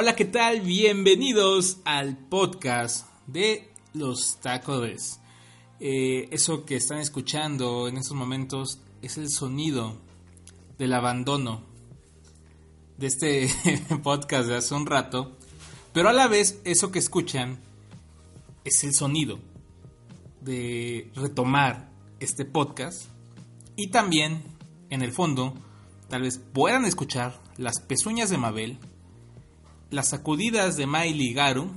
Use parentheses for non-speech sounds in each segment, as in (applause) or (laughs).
Hola, ¿qué tal? Bienvenidos al podcast de los tacodes. Eh, eso que están escuchando en estos momentos es el sonido del abandono de este (laughs) podcast de hace un rato, pero a la vez eso que escuchan es el sonido de retomar este podcast y también en el fondo tal vez puedan escuchar las pezuñas de Mabel, las sacudidas de Miley Garu,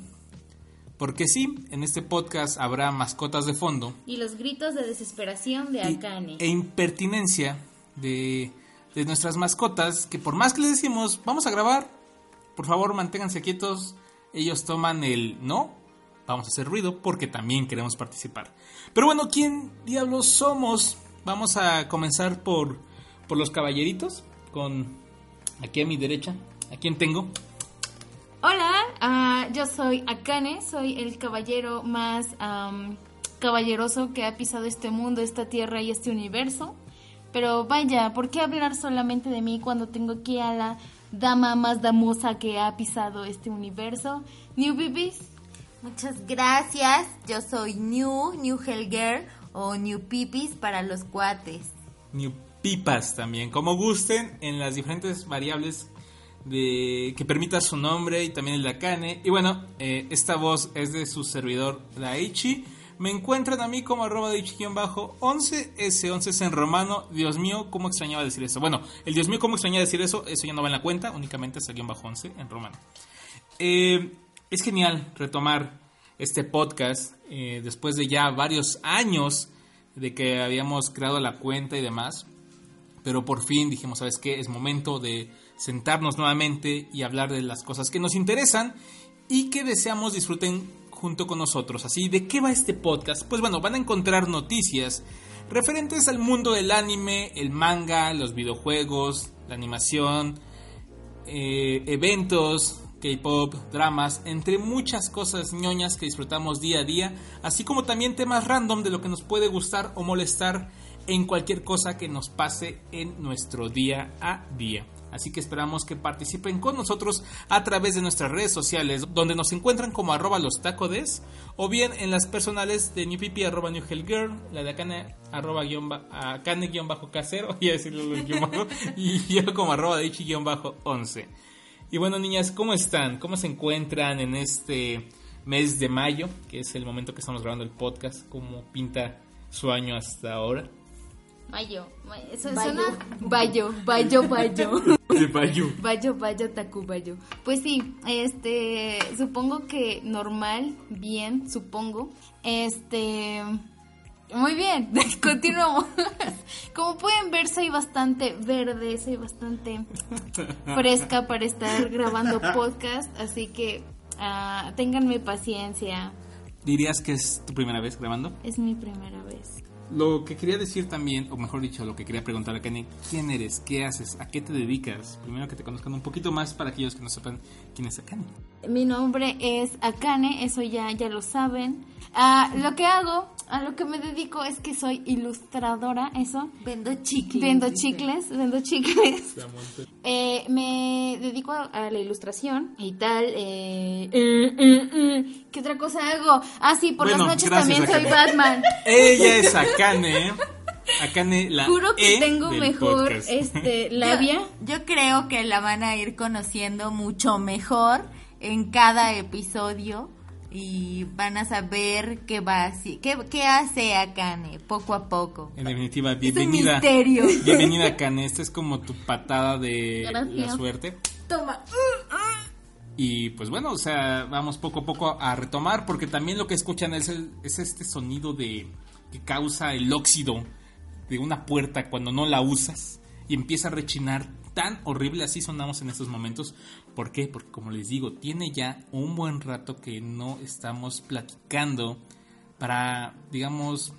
porque sí, en este podcast habrá mascotas de fondo. Y los gritos de desesperación de Akane. E impertinencia de, de nuestras mascotas, que por más que les decimos, vamos a grabar, por favor manténganse quietos, ellos toman el no, vamos a hacer ruido porque también queremos participar. Pero bueno, ¿quién diablos somos? Vamos a comenzar por, por los caballeritos, con aquí a mi derecha. ¿A quién tengo? Hola, ah, yo soy Akane, soy el caballero más caballeroso que ha pisado este mundo, esta tierra y este universo. Pero vaya, ¿por qué hablar solamente de mí cuando tengo aquí a la dama más damosa que ha pisado este universo? New Bibis. Muchas gracias, yo soy New, New Helger o New Pipis para los cuates. New Pipas también, como gusten, en las diferentes variables que permita su nombre y también el de Akane. Y bueno, eh, esta voz es de su servidor Daichi. Me encuentran a mí como arroba Daichi-11, ese 11 es en romano. Dios mío, cómo extrañaba decir eso. Bueno, el Dios mío, cómo extrañaba decir eso, eso ya no va en la cuenta, únicamente es el guion bajo 11 en romano. Eh, es genial retomar este podcast eh, después de ya varios años de que habíamos creado la cuenta y demás. Pero por fin dijimos, ¿sabes qué? Es momento de sentarnos nuevamente y hablar de las cosas que nos interesan y que deseamos disfruten junto con nosotros. Así, ¿de qué va este podcast? Pues bueno, van a encontrar noticias referentes al mundo del anime, el manga, los videojuegos, la animación, eh, eventos, K-pop, dramas, entre muchas cosas ñoñas que disfrutamos día a día, así como también temas random de lo que nos puede gustar o molestar en cualquier cosa que nos pase en nuestro día a día. Así que esperamos que participen con nosotros a través de nuestras redes sociales, donde nos encuentran como arroba los tacodes, o bien en las personales de NewPipi arroba la de Akane arroba guion guion bajo y (laughs) decirlo y yo como arroba de guion bajo 11. Y bueno niñas, ¿cómo están? ¿Cómo se encuentran en este mes de mayo, que es el momento que estamos grabando el podcast? ¿Cómo pinta su año hasta ahora? Bayo. Eso suena. Bayo, bayo, bayo. (laughs) bayo. Bayo, bayo, taku, bayo. Pues sí, este. Supongo que normal, bien, supongo. Este. Muy bien, (laughs) continuamos. Como pueden ver, soy bastante verde, soy bastante fresca para estar grabando podcast, así que uh, ténganme paciencia. ¿Dirías que es tu primera vez grabando? Es mi primera vez. Lo que quería decir también, o mejor dicho, lo que quería preguntar a Kenny, ¿quién eres? ¿Qué haces? ¿A qué te dedicas? Primero que te conozcan un poquito más para aquellos que no sepan quién es Akane. Mi nombre es Akane, eso ya, ya lo saben. Ah, lo que hago, a lo que me dedico es que soy ilustradora, eso. Vendo chicles. Vendo chicles, vendo chicles. Eh, me dedico a la ilustración y tal. Eh, eh, eh, ¿Qué otra cosa hago? Ah, sí, por las noches también soy Batman. Ella es Akane. Akane, la Juro que E tengo mejor podcast. este, (laughs) labia. Yo, yo creo que la van a ir conociendo mucho mejor en cada episodio y van a saber qué va así, qué, qué hace Akane poco a poco. En definitiva, Es un bienvenida. misterio. (laughs) Bienvenida Akane. Esta es como tu patada de Gracias. la suerte. Toma. Y pues bueno, o sea, vamos poco a poco a retomar porque también lo que escuchan es, el- es este sonido de que causa el óxido de una puerta cuando no la usas y empieza a rechinar tan horrible, así sonamos en estos momentos. ¿Por qué? Porque como les digo, tiene ya un buen rato que no estamos platicando para, digamos,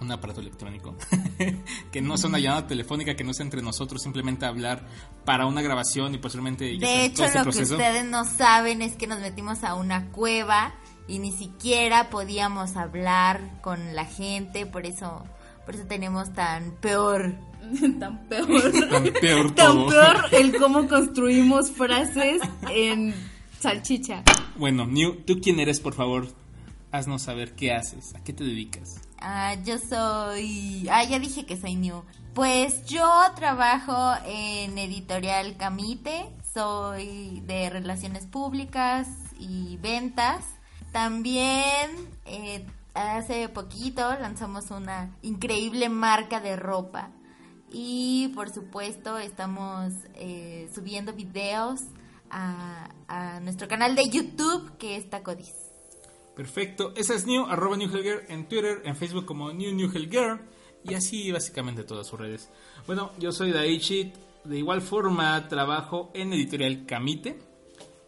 un aparato electrónico. (laughs) que no sea una llamada telefónica, que no sea entre nosotros, simplemente hablar para una grabación y posteriormente... ya De sabes, hecho, este lo que ustedes no saben es que nos metimos a una cueva y ni siquiera podíamos hablar con la gente, por eso por eso tenemos tan peor (laughs) tan peor. Tan peor (laughs) Tan todo. peor el cómo construimos frases en salchicha. Bueno, New, ¿tú quién eres, por favor? Haznos saber qué haces, a qué te dedicas. Ah, yo soy... Ah, ya dije que soy new. Pues yo trabajo en Editorial Camite, soy de Relaciones Públicas y Ventas. También eh, hace poquito lanzamos una increíble marca de ropa. Y por supuesto estamos eh, subiendo videos a, nuestro canal de YouTube que es Tacodis. Perfecto, esa es New, arroba New Helger en Twitter, en Facebook como New New Helger y así básicamente todas sus redes. Bueno, yo soy Daichi, de igual forma trabajo en Editorial Camite.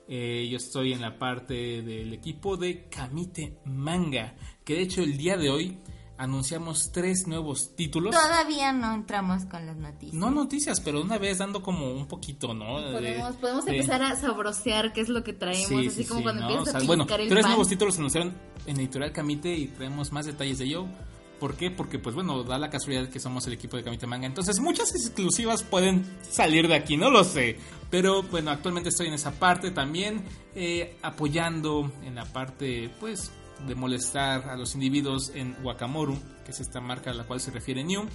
Eh, yo estoy en la parte del equipo de Camite Manga, que de hecho el día de hoy anunciamos tres nuevos títulos. Todavía no entramos con las noticias. No noticias, pero una vez dando como un poquito, ¿no? De- Podemos, podemos de- empezar a sabrosear qué es lo que traemos, Sí, así sí, como sí, cuando ¿no? empiezas O sea, a bueno, el tres pan. nuevos títulos se anunciaron en Editorial Camite y traemos más detalles de ello. ¿Por qué? Porque, pues bueno, da la casualidad que somos el equipo de Camite Manga. Entonces, muchas exclusivas pueden salir de aquí, no lo sé. Pero, bueno, actualmente estoy en esa parte también, eh, apoyando en la parte, pues, de molestar a los individuos en Wakamoru, que es esta marca a la cual se refiere New.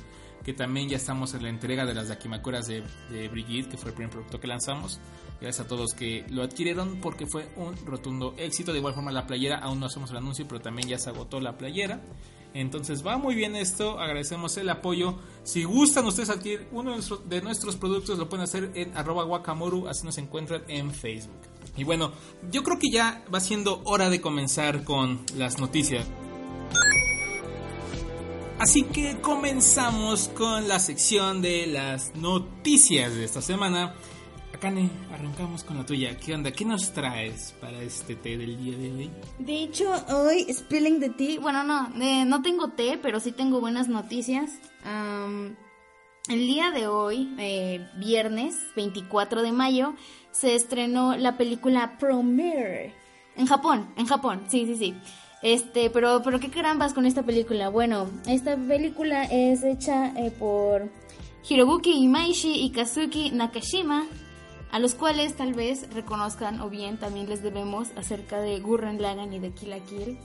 Que también ya estamos en la entrega de las Dakimakuras de, de Brigitte, que fue el primer producto que lanzamos. Gracias a todos que lo adquirieron porque fue un rotundo éxito. De igual forma la playera, aún no hacemos el anuncio, pero también ya se agotó la playera. Entonces va muy bien esto, agradecemos el apoyo. Si gustan ustedes adquirir uno de nuestros, productos, lo pueden hacer en arroba guacamoru, así nos encuentran en Facebook. Y bueno, yo creo que ya va siendo hora de comenzar con las noticias. Así que comenzamos con la sección de las noticias de esta semana. Akane, arrancamos con la tuya. ¿Qué onda? ¿Qué nos traes para este té del día de hoy? De hecho, hoy Spilling the Tea, bueno, no, eh, no tengo té, pero sí tengo buenas noticias. Am, el día de hoy, eh, viernes 24 de mayo, se estrenó la película Premiere. En Japón, en Japón, sí, sí, sí. Este, pero, pero qué carambas con esta película. Bueno, esta película es hecha eh, por Hirobuki Imaishi y Kazuki Nakashima, a los cuales tal vez reconozcan o bien también les debemos acerca de Gurren Lagann y de Kill la Kill.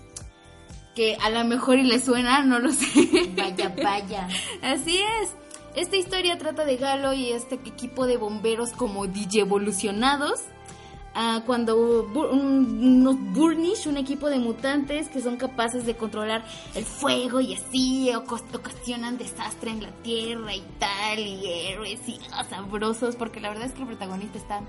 Que a lo mejor y les suena, no lo sé. Vaya, vaya. (laughs) Así es. Esta historia trata de Galo y este equipo de bomberos como DJ evolucionados. ah, cuando bu- un- unos Burnish, un equipo de mutantes que son capaces de controlar el fuego y así ocasionan desastre en la tierra y tal, y héroes y ah, sabrosos, porque la verdad es que el protagonista está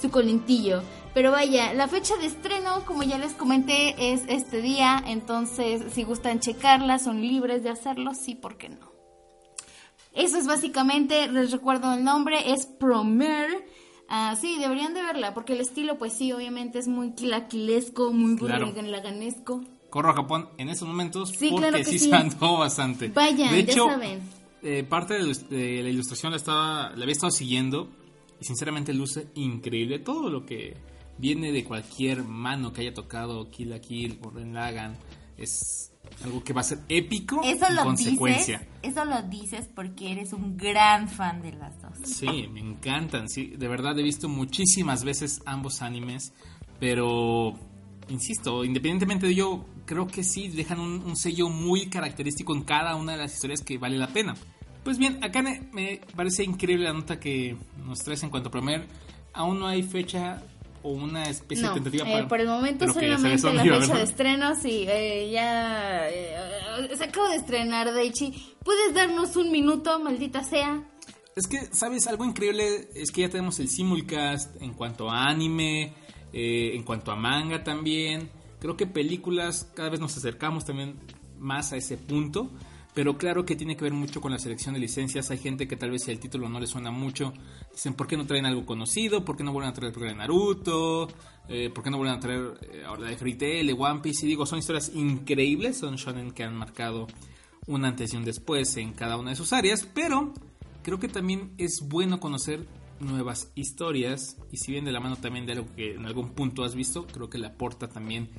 su colintillo. Pero vaya, la fecha de estreno, como ya les comenté, es este día. Entonces, si gustan checarla, son libres de hacerlo, sí, ¿por qué no? Eso es básicamente, les recuerdo el nombre, es Promare. Ah, sí, deberían de verla, porque el estilo, pues sí, obviamente es muy quilaquilesco, muy Claro. laganesco. Corro a Japón en estos momentos Sí, porque claro que sí, sí. se andó bastante. Vayan, de ya hecho, saben. eh, parte de, la ilus- de la ilustración la, estaba, la había estado siguiendo y sinceramente luce increíble. Todo lo que viene de cualquier mano que haya tocado Kill la Kill o Ren Lagan es algo que va a ser épico Eso en lo consecuencia. dices, eso lo dices porque eres un gran fan de las dos. Sí, me encantan, sí, de verdad he visto muchísimas veces ambos animes, pero insisto, independientemente de ello, creo que sí dejan un, un sello muy característico en cada una de las historias que vale la pena. Pues bien, acá me- me parece increíble la nota que nos traes en cuanto a Premier. Aún no hay fecha o una especie No, de tentativa eh, para... por el momento solamente dónde la (laughs) fecha de estreno, sí, eh, ya eh, se acaba de estrenar, Daichi. ¿Puedes darnos un minuto, maldita sea? Es que, ¿sabes? Algo increíble es que ya tenemos el simulcast en cuanto a anime, eh, en cuanto a manga también. Creo que películas cada vez nos acercamos también más a ese punto. Pero claro que tiene que ver mucho con la selección de licencias. Hay gente que tal vez el título no le suena mucho, dicen, ¿por qué no traen algo conocido? ¿Por qué no vuelven a traer el programa de Naruto? Eh, ¿Por qué no vuelven a traer eh, ahora la de Fairy Tail, de One Piece? Y digo, son historias increíbles, son shonen que han marcado un antes y un después en cada una de sus áreas, pero creo que también es bueno conocer nuevas historias y si bien de la mano también de algo que en algún punto has visto, creo que le aporta también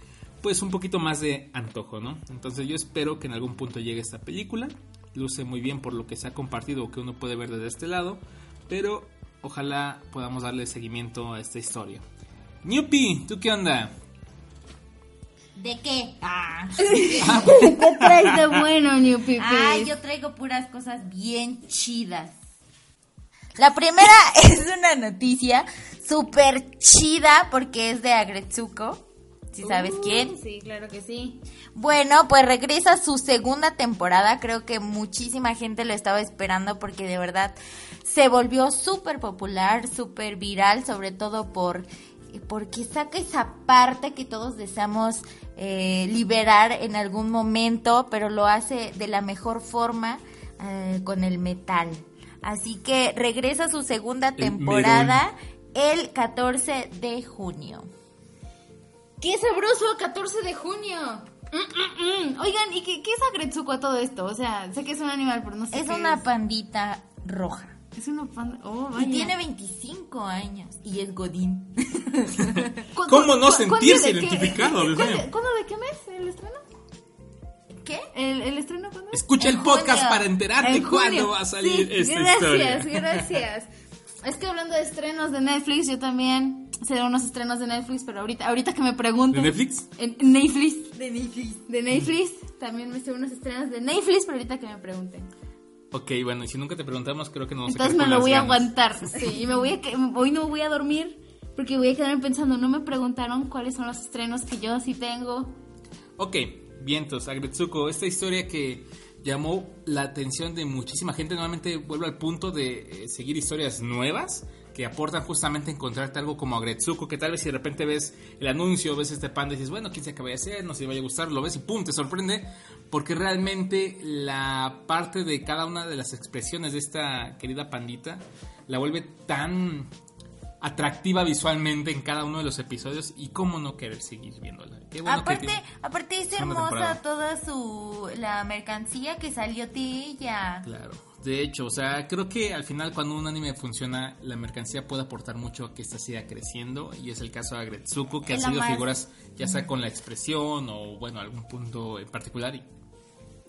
pues un poquito más de antojo, ¿no? Entonces yo espero que en algún punto llegue esta película luce muy bien por lo que se ha compartido o que uno puede ver desde este lado, pero ojalá podamos darle seguimiento a esta historia. Newpie, ¿tú qué onda? ¿De qué? Ah. (laughs) ¿Qué (laughs) traes de bueno, New Pipi? Ay, yo traigo puras cosas bien chidas. La primera (laughs) es una noticia súper chida porque es de Agretsuko. Si sabes Uh, quién. Sí, claro que sí. Bueno, pues regresa su segunda temporada. Creo que muchísima gente lo estaba esperando porque de verdad se volvió súper popular, súper viral, sobre todo por porque saca esa parte que todos deseamos eh, liberar en algún momento, pero lo hace de la mejor forma eh, con el metal. Así que regresa su segunda El temporada el 14 de junio. ¡Qué sabroso! 14 de junio. Mm, mm, mm. Oigan, ¿y qué, qué es Agretsuko a todo esto? O sea, sé que es un animal, pero no sé Es qué una es. pandita roja. Es una panda. Oh, Y vaya. tiene 25 años. Y es Godín. (laughs) ¿Cu- ¿Cómo no sentirse identificado, Dios ¿cuándo, de qué mes el estreno? ¿Qué? ¿El, el estreno cuándo es? Escucha En el podcast junio. para enterarte En cuándo va a salir Sí, esta gracias, historia. gracias. (laughs) Es que hablando de estrenos de Netflix, yo también sé de unos estrenos de Netflix, pero ahorita, ahorita que me ¿De pregunten. Netflix? En Netflix. De Netflix. De Netflix. También me sé unos estrenos de Netflix, pero ahorita que me pregunten. Ok, bueno, y si nunca te preguntamos, creo que no vamos a Entonces quedar me con lo las voy a aguantar. (laughs) Sí, y me voy a que- hoy no voy a dormir porque voy a quedarme pensando, no me preguntaron cuáles son los estrenos que yo sí tengo. Ok, vientos, Agretsuko, esta historia que llamó la atención de muchísima gente, nuevamente vuelvo al punto de eh, seguir historias nuevas que aportan justamente encontrarte algo como Agretsuko, que tal vez si de repente ves el anuncio, ves este panda y dices, bueno, quién sabe qué voy a hacer, no sé si vaya a gustar, lo ves y pum, te sorprende, porque realmente la parte de cada una de las expresiones de esta querida pandita la vuelve tan atractiva visualmente en cada uno de los episodios y cómo no querer seguir viéndola. Qué bueno que aparte, tiene- aparte es hermosa toda su la mercancía que salió de ella. Claro. De hecho, o sea, creo que al final cuando un anime funciona, la mercancía puede aportar mucho a que esta siga creciendo y es el caso de Agretsuko, que Es ha la sido más- figuras ya sea con la expresión o bueno, algún punto en particular y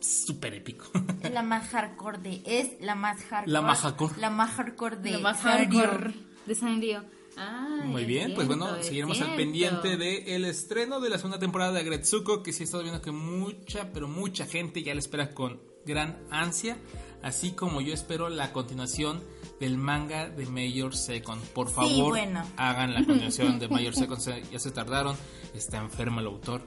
súper épico. Es la más hardcore de es la más hardcore. La más hardcore. La más hardcore de Lo más Sanrio. hardcore de Sanrio. Ay, Muy bien, pues bueno, seguiremos al pendiente de el estreno de la segunda temporada de Agretsuko, que sí he estado viendo que mucha, pero mucha gente ya la espera con gran ansia, así como yo espero la continuación del manga de Major Second. Por Sí, favor, bueno. hagan la continuación de (laughs) Major Second, se- ya se tardaron, está enfermo el autor.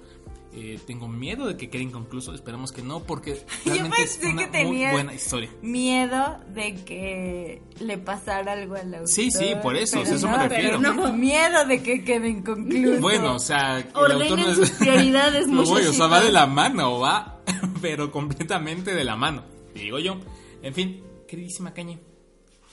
Eh, tengo miedo de que quede inconcluso, esperemos que no, porque (laughs) realmente es pensé que una muy tenías- buena historia. Miedo de que le pasara algo al autor. Sí, sí, por eso, pero a eso me no, refiero. pero no, miedo de que quede inconcluso. Bueno, o sea, el Ordenen autor no es... prioridades, (laughs) No voy, o sea, va de la mano, va, pero completamente de la mano, digo yo. En fin, queridísima Cañe,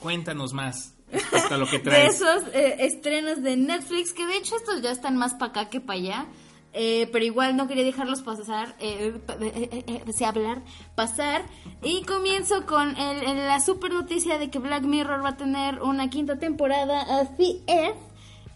cuéntanos más respecto a lo que (laughs) de traes. esos eh, estrenos de Netflix, que de hecho estos ya están más para acá que para allá. eh, pero igual no quería dejarlos pasar, eh, eh, eh, hablar, pasar. Y comienzo con el- el- la super noticia de que Black Mirror va a tener una quinta temporada. Así es.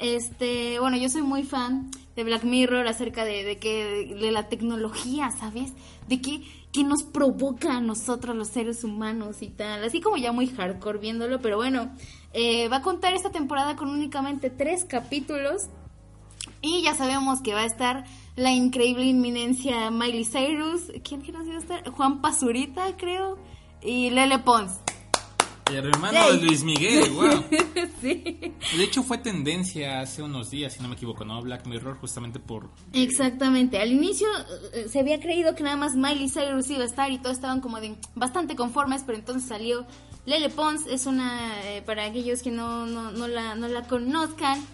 Este, bueno, yo soy muy fan de Black Mirror acerca de, de que de, la tecnología, ¿sabes? De que, que nos provoca a nosotros los seres humanos y tal. Así como ya muy hardcore viéndolo, pero bueno, eh, va a contar esta temporada con únicamente tres capítulos. Y ya sabemos que va a estar la increíble inminencia Miley Cyrus. ¿Quién quién va a estar? Juan Pazurita, creo. Y Lele Pons. El hermano de Luis Miguel, wow. (laughs) sí. De hecho, fue tendencia hace unos días, si no me equivoco, ¿no? Black Mirror, justamente por. Exactamente. Al inicio eh, se había creído que nada más Miley Cyrus iba a estar y todos estaban como de bastante conformes, pero entonces salió Lele Pons. Es una, eh, para aquellos que no, no, no, la, no la conozcan,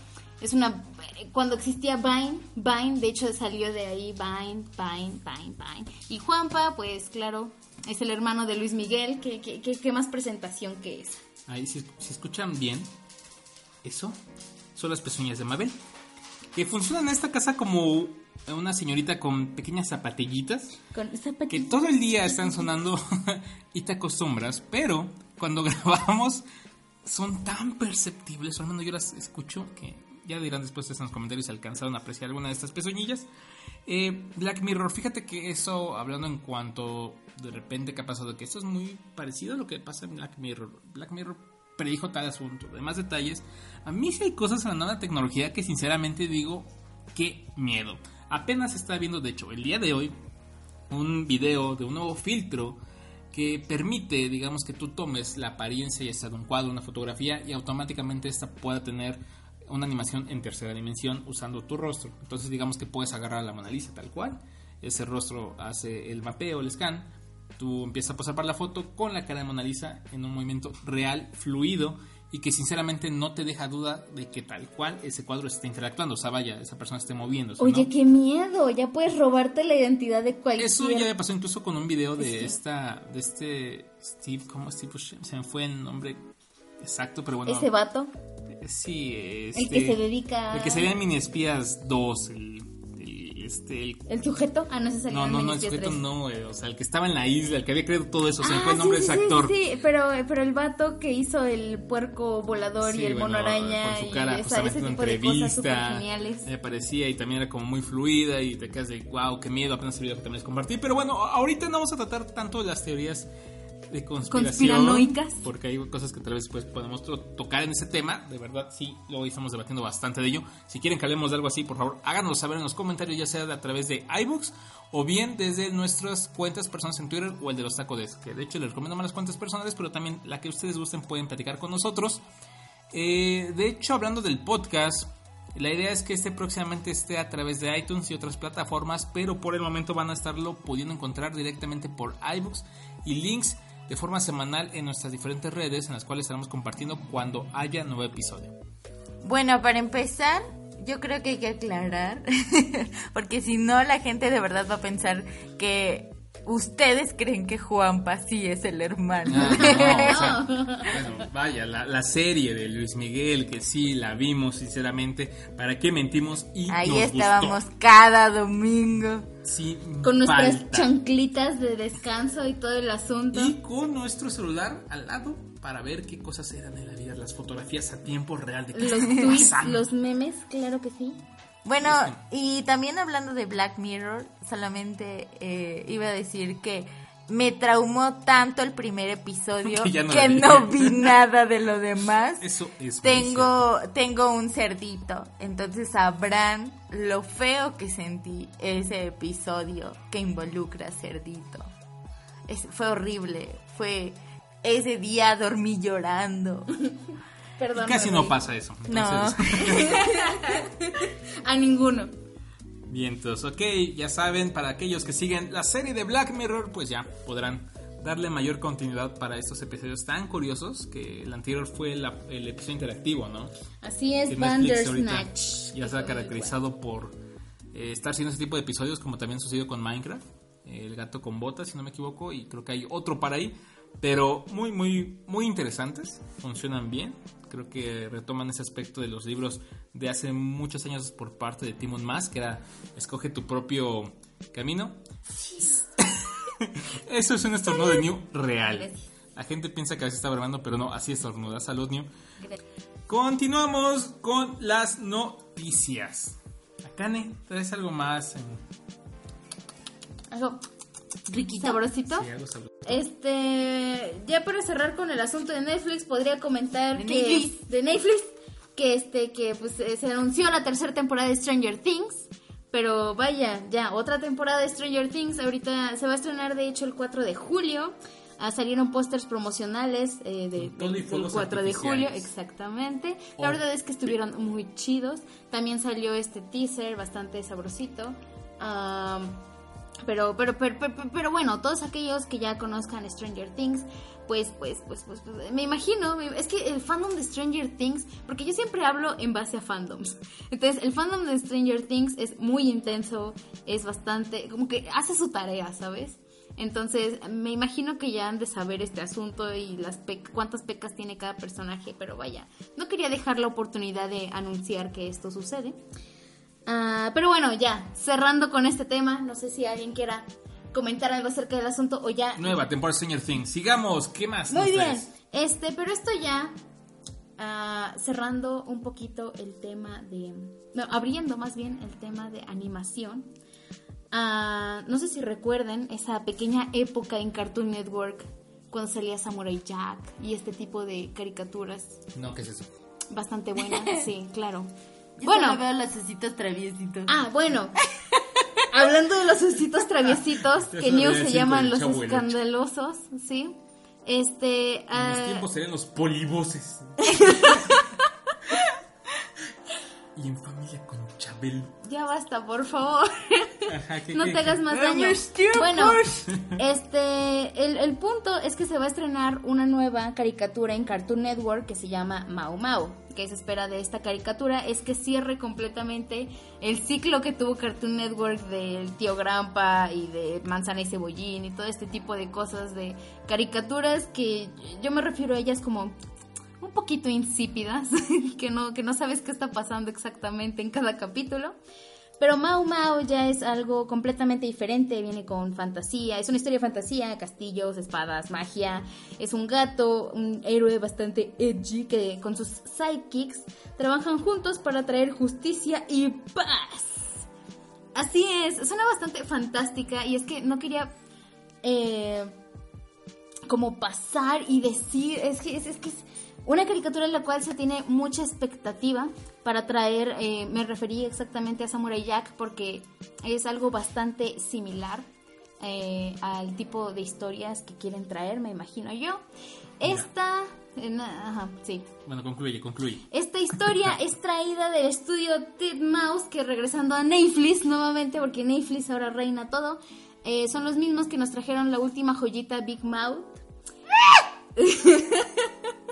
es una, eh, cuando existía Vine, Vine, de hecho salió de ahí Vine, Vine, Vine, Vine. Y Juanpa, pues claro, es el hermano de Luis Miguel. ¿Qué, qué, qué, qué más presentación que esa? Ahí, si, si escuchan bien, eso son las pezuñas de Mabel. Que funcionan en esta casa como una señorita con pequeñas zapatillitas. Con que zapatillas. todo el día están sonando (laughs) y te acostumbras, pero cuando (laughs) grabamos son tan perceptibles, o al menos yo las escucho, que Ya dirán después en los comentarios si alcanzaron a apreciar alguna de estas pezuñillas. Eh, Black Mirror, fíjate que eso, hablando en cuanto de repente que ha pasado, que esto es muy parecido a lo que pasa en Black Mirror. Black Mirror predijo tal asunto. De más detalles, a mí sí hay cosas en la nueva tecnología que sinceramente digo, qué miedo. Apenas está viendo, de hecho, el día de hoy, un video de un nuevo filtro que permite, digamos, que tú tomes la apariencia ya sea de un cuadro, una fotografía y automáticamente esta pueda tener una animación en tercera dimensión usando tu rostro. Entonces, digamos que puedes agarrar a la Mona Lisa tal cual, ese rostro hace el mapeo, el scan, tú empiezas a pasar para la foto con la cara de Mona Lisa en un movimiento real, fluido y que sinceramente no te deja duda de que tal cual ese cuadro esté interactuando, o sea, vaya, esa persona esté moviéndose. Oye, qué miedo, ya puedes robarte la identidad de cualquier. Eso ya me pasó incluso con un video de esta, de este Steve, ¿cómo Steve? Se me fue el nombre exacto, pero bueno. Ese vato. Sí, este, el que se dedica. El que sería en Mini Espías 2, el este, el, sujeto? Ah, no, ese No, no, no, el sujeto no, o sea, el que estaba en la isla, el que había creado todo eso, se me fue el ah, nombre de ese actor. Sí, sí, pero, pero el vato que hizo el puerco volador y el mono araña con su cara, y justamente en una entrevista, me parecía y también era como muy fluida y te quedas de, wow, qué miedo, apenas el video que también les compartí. Pero bueno, ahorita no vamos a tratar tanto de las teorías de conspiración. Porque hay cosas que tal vez pues, podemos tocar en ese tema. De verdad, sí, lo estamos debatiendo bastante de ello. Si quieren que hablemos de algo así, por favor, háganos saber en los comentarios, ya sea a través de iBooks o bien desde nuestras cuentas personales en Twitter o el de los tacodes. Que de hecho les recomiendo más las cuentas personales, pero también la que ustedes gusten pueden platicar con nosotros. Eh, de hecho, hablando del podcast, la idea es que este próximamente esté a través de iTunes y otras plataformas, pero por el momento van a estarlo pudiendo encontrar directamente por iBooks y links de forma semanal en nuestras diferentes redes en las cuales estaremos compartiendo cuando haya nuevo episodio. Bueno, para empezar, yo creo que hay que aclarar, (laughs) porque si no la gente de verdad va a pensar que ustedes creen que Juanpa sí es el hermano. Ah, (laughs) bueno, vaya, la, serie de Luis Miguel, que sí la vimos sinceramente, ¿para qué mentimos? Y Ahí estábamos cada domingo. Con nuestras chanclitas de descanso y todo el asunto. Y con nuestro celular al lado para ver qué cosas eran en la vida, las fotografías a tiempo real de los tweets, los memes, claro que sí. Bueno, y también hablando de Black Mirror, solamente eh, iba a decir que me traumó tanto el primer episodio (laughs) que, no, vi nada de lo demás. Eso es tengo tengo un cerdito, entonces sabrán lo feo que sentí ese episodio que involucra cerdito. fue horrible, fue ese día dormí llorando. (laughs) Perdón. Casi no pasa eso. No. (laughs) A ninguno. Bien, entonces, ok, ya saben, para aquellos que siguen la serie de Black Mirror, pues ya podrán darle mayor continuidad para estos episodios tan curiosos, que el anterior fue el episodio interactivo, ¿no? Así es, Bandersnatch. Ya se ha caracterizado por eh, estar siendo ese tipo de episodios, como también sucedió con Minecraft, el gato con botas, si no me equivoco, y creo que hay otro para ahí, pero muy, muy, muy interesantes, funcionan bien, creo que retoman ese aspecto de los libros de hace muchos años por parte de Timon Mas, que era escoge tu propio camino. (laughs) Eso es un estornudo de New real. La gente piensa que así está grabando, pero no, así estornuda. Salud, New. Continuamos con las noticias. Akane, ¿traes algo más? Algo riquito. ¿Sabrosito? Sí, algo sabrosito. Este, ya para cerrar con el asunto de Netflix, podría comentar de que Netflix. de Netflix que este que pues eh, se anunció la tercera temporada de Stranger Things, pero vaya, ya otra temporada de Stranger Things ahorita se va a estrenar de hecho el 4 de julio. Ah, salieron pósters promocionales eh, de, del 4 de julio, exactamente. La oh. verdad es que estuvieron muy chidos. También salió este teaser bastante sabrosito. Pero, pero, pero, pero, bueno, todos aquellos que ya conozcan Stranger Things, pues, pues, pues, pues, pues, me imagino, es que el fandom de Stranger Things, porque yo siempre hablo en base a fandoms. Entonces, el fandom de Stranger Things es muy intenso, es bastante, como que hace su tarea, ¿sabes? Entonces, me imagino que ya han de saber este asunto y las cuántas pecas tiene cada personaje, pero vaya, no quería dejar la oportunidad de anunciar que esto sucede. Ah, pero bueno, ya, cerrando con este tema, no sé si alguien quiera comentar algo acerca del asunto o ya. Nueva temporada Stranger Things. Sigamos, ¿qué más? Muy bien. Este, pero esto ya ah, cerrando un poquito el tema de, no, abriendo más bien el tema de animación. ah, no sé si recuerden esa pequeña época en Cartoon Network cuando salía Samurai Jack y este tipo de caricaturas No, ¿qué es eso? bastante buenas. (laughs) Sí, claro. Yo Bueno, solo veo los ositos traviesitos. Ah, bueno. Hablando de los ositos traviesitos, que New se llaman los escandalosos, ¿sí? Este. En ah, los tiempos serían los polivoces. (laughs) y en familia con Chabelo. ya basta, por favor. Ajá, ¿qué- no qué- te hagas más Ah, daño. Bueno, este. El, el punto es que se va a estrenar una nueva caricatura en Cartoon Network que se llama Mau Mau. Que se espera de esta caricatura es que cierre completamente el ciclo que tuvo Cartoon Network del tío Grampa y de Manzana y Cebollín y todo este tipo de cosas de caricaturas que yo me refiero a ellas como un poquito insípidas, (laughs) que no, que no sabes qué está pasando exactamente en cada capítulo. Pero Mau Mau ya es algo completamente diferente, viene con fantasía, es una historia de fantasía, castillos, espadas, magia, es un gato, un héroe bastante edgy que con sus sidekicks trabajan juntos para traer justicia y paz. Así es, suena bastante fantástica y es que no quería eh, como pasar y decir, es que es, es que es una caricatura en la cual se tiene mucha expectativa para traer, eh, me referí exactamente a Samurai Jack porque es algo bastante similar eh, al tipo de historias que quieren traer, me imagino yo. Esta, eh, ajá, sí. Bueno, concluye, concluye. Esta historia (laughs) es traída del estudio Mouse, que regresando a Netflix nuevamente, porque Netflix ahora reina todo, son los mismos que nos trajeron la última joyita Big Mouth. (laughs)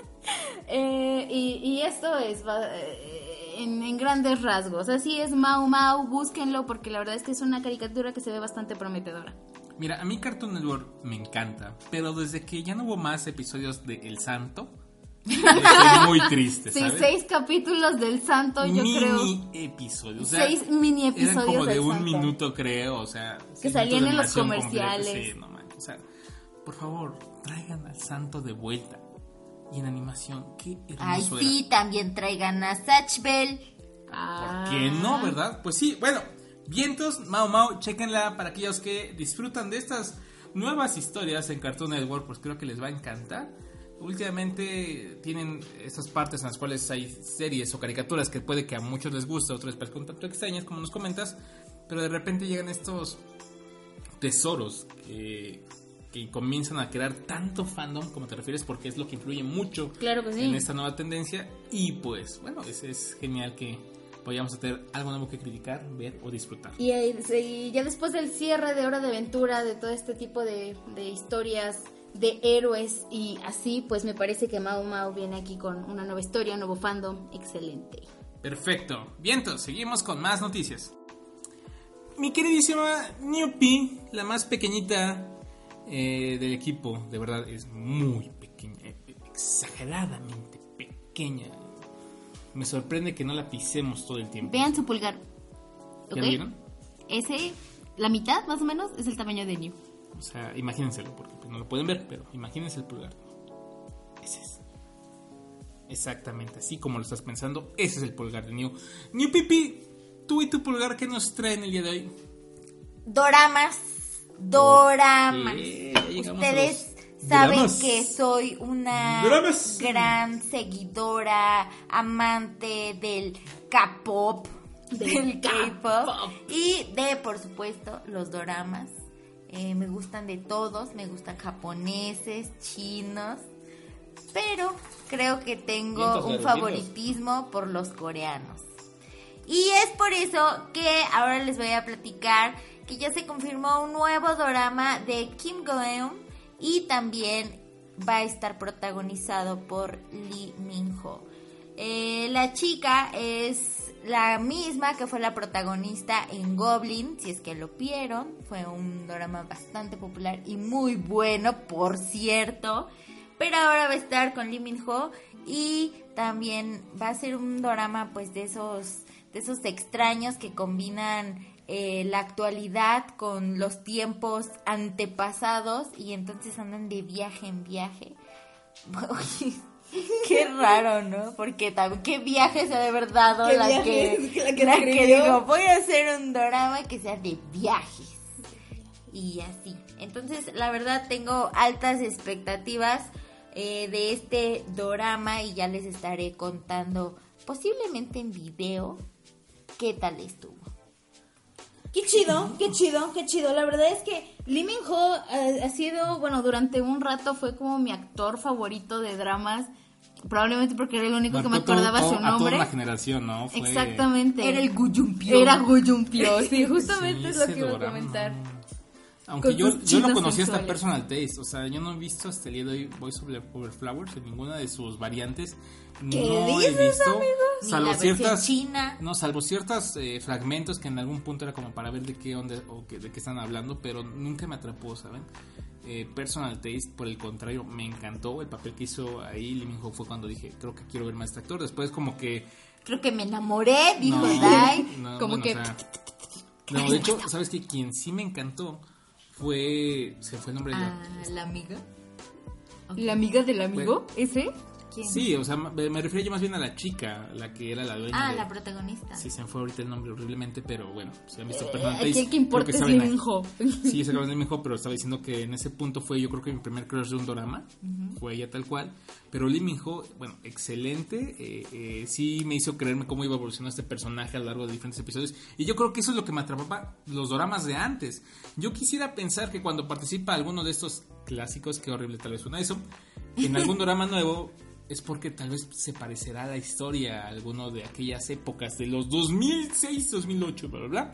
Eh, y, y esto es eh, en, en grandes rasgos. Así es, Mau Mau, búsquenlo porque la verdad es que es una caricatura que se ve bastante prometedora. Mira, a mí Cartoon Network me encanta, pero desde que ya no hubo más episodios de El Santo, (laughs) estoy muy triste, Sí, ¿sabes? seis capítulos del santo, yo mini creo. episodios. O sea, Seis mini Eran episodios como de del un Santo. minuto, creo, o sea. seis salían en los comerciales. completa, sí, no manches, o sea, por favor, traigan al santo de vuelta. Y en animación, qué Ay, hermoso sí, también traigan a Satchbell. Ah. era. ¿Qué no, verdad? Pues sí, bueno, vientos, Mau Mau, chequenla para aquellos que disfrutan de estas nuevas historias en Cartoon Network, pues creo que les va a encantar. Últimamente tienen estas partes en las cuales hay series o caricaturas que puede que a muchos les guste, a otros les parezcan un tanto extrañas, como nos comentas, pero de repente llegan estos tesoros que, que comienzan a crear tanto fandom como te refieres, porque es lo que influye mucho Claro que sí. en esta nueva tendencia. Y pues, bueno, es, es genial que vayamos a tener algo nuevo que criticar, ver o disfrutar. Y, eh, y ya después del cierre de Hora de Aventura, de todo este tipo de, de historias de héroes y así, pues me parece que Mau Mau viene aquí con una nueva historia, un nuevo fandom excelente. Perfecto. Vientos, seguimos con más noticias. Mi queridísima Newpie, la más pequeñita eh, del equipo, de verdad es muy pequeña, eh, exageradamente pequeña. Me sorprende que no la pisemos todo el tiempo. Vean su pulgar. ¿Ya ¿ok? vieron? Ese, la mitad más o menos, es el tamaño de New. O sea, imagínenselo, porque pues, no lo pueden ver, pero imagínense el pulgar. Ese es. Exactamente, así como lo estás pensando, ese es el pulgar de New. New Pipi, tú y tu pulgar, ¿qué nos traen el día de hoy? Doramas. Doramas. Ustedes saben dramas. que soy una Dramas. gran seguidora, amante del K-pop, del K-pop y de, por supuesto, los doramas. Eh, me gustan de todos, me gustan japoneses, chinos, pero creo que tengo un favoritismo por los coreanos. Y es por eso que ahora les voy a platicar que ya se confirmó un nuevo drama de Kim Go-eun y también va a estar protagonizado por Lee Min-ho. Eh, la chica es la misma que fue la protagonista en Goblin, si es que lo vieron. Fue un drama bastante popular y muy bueno, por cierto. Pero ahora va a estar con Lee Min-ho y también va a ser un drama pues de esos de esos extraños que combinan eh, la actualidad con los tiempos antepasados y entonces andan de viaje en viaje. (laughs) Qué raro, ¿no? Porque también, qué viaje se ha de dado ¿Qué la que, La que la que escribió. dijo, voy a hacer un drama que sea de viajes. Y así. Entonces, la verdad, tengo altas expectativas eh, de este dorama y ya les estaré contando, posiblemente en video, qué tal estuvo. Qué chido, qué chido, qué chido. La verdad es que Lee Min Ho eh, ha sido, bueno, durante un rato fue como mi actor favorito de dramas. Probablemente porque era el único que me todo- acordaba todo- su A toda nombre. una generación, ¿no? Fue- Exactamente. Era el Guyumpio. Era Guyumpio, sí, justamente Sí, es lo que iba a comentar. Aunque yo, yo lo conocí hasta sensuales. Personal Taste, o sea, yo no he visto hasta el día de hoy Voice over, Flowers en ninguna de sus variantes. ¿Qué no dices, he visto, Ni salvo ciertas, china. no, salvo ciertos eh, fragmentos que en algún punto era como para ver de qué onda o que, de qué están hablando, pero nunca me atrapó, ¿saben? Eh, Personal Taste, por el contrario, me encantó el papel que hizo ahí Lee Min Ho fue cuando dije, creo que quiero ver más este actor. Después como que Creo que me enamoré, dijo no, Dai. no, Como bueno, que- o sea, (laughs) no, de hecho, ¿sabes qué? Quien sí me encantó fue. Se fue el nombre de la- Ah, la amiga. ¿La amiga del amigo? ¿Ese? ¿Quién? Sí, o sea, me, me refiero yo más bien a la chica, la que era la dueña. Ah, de- la protagonista. Sí, se me fue ahorita el nombre horriblemente, pero bueno, si han visto Eh, aquí el que importa es saben Lee a- Min Ho. (laughs) Sí, es el hijo, pero estaba diciendo que en ese punto fue yo creo que mi primer crush de un drama, fue ella tal cual, pero Lee Min Ho, bueno, excelente, eh, eh, sí me hizo creerme cómo iba evolucionando este personaje a lo largo de diferentes episodios, y yo creo que eso es lo que me atrapaba los dramas de antes. Yo quisiera pensar que cuando participa alguno de estos clásicos, qué horrible tal vez suena eso, en algún (laughs) drama nuevo es porque tal vez se parecerá a la historia a alguno de aquellas épocas de los 2006, 2008, bla, bla, bla.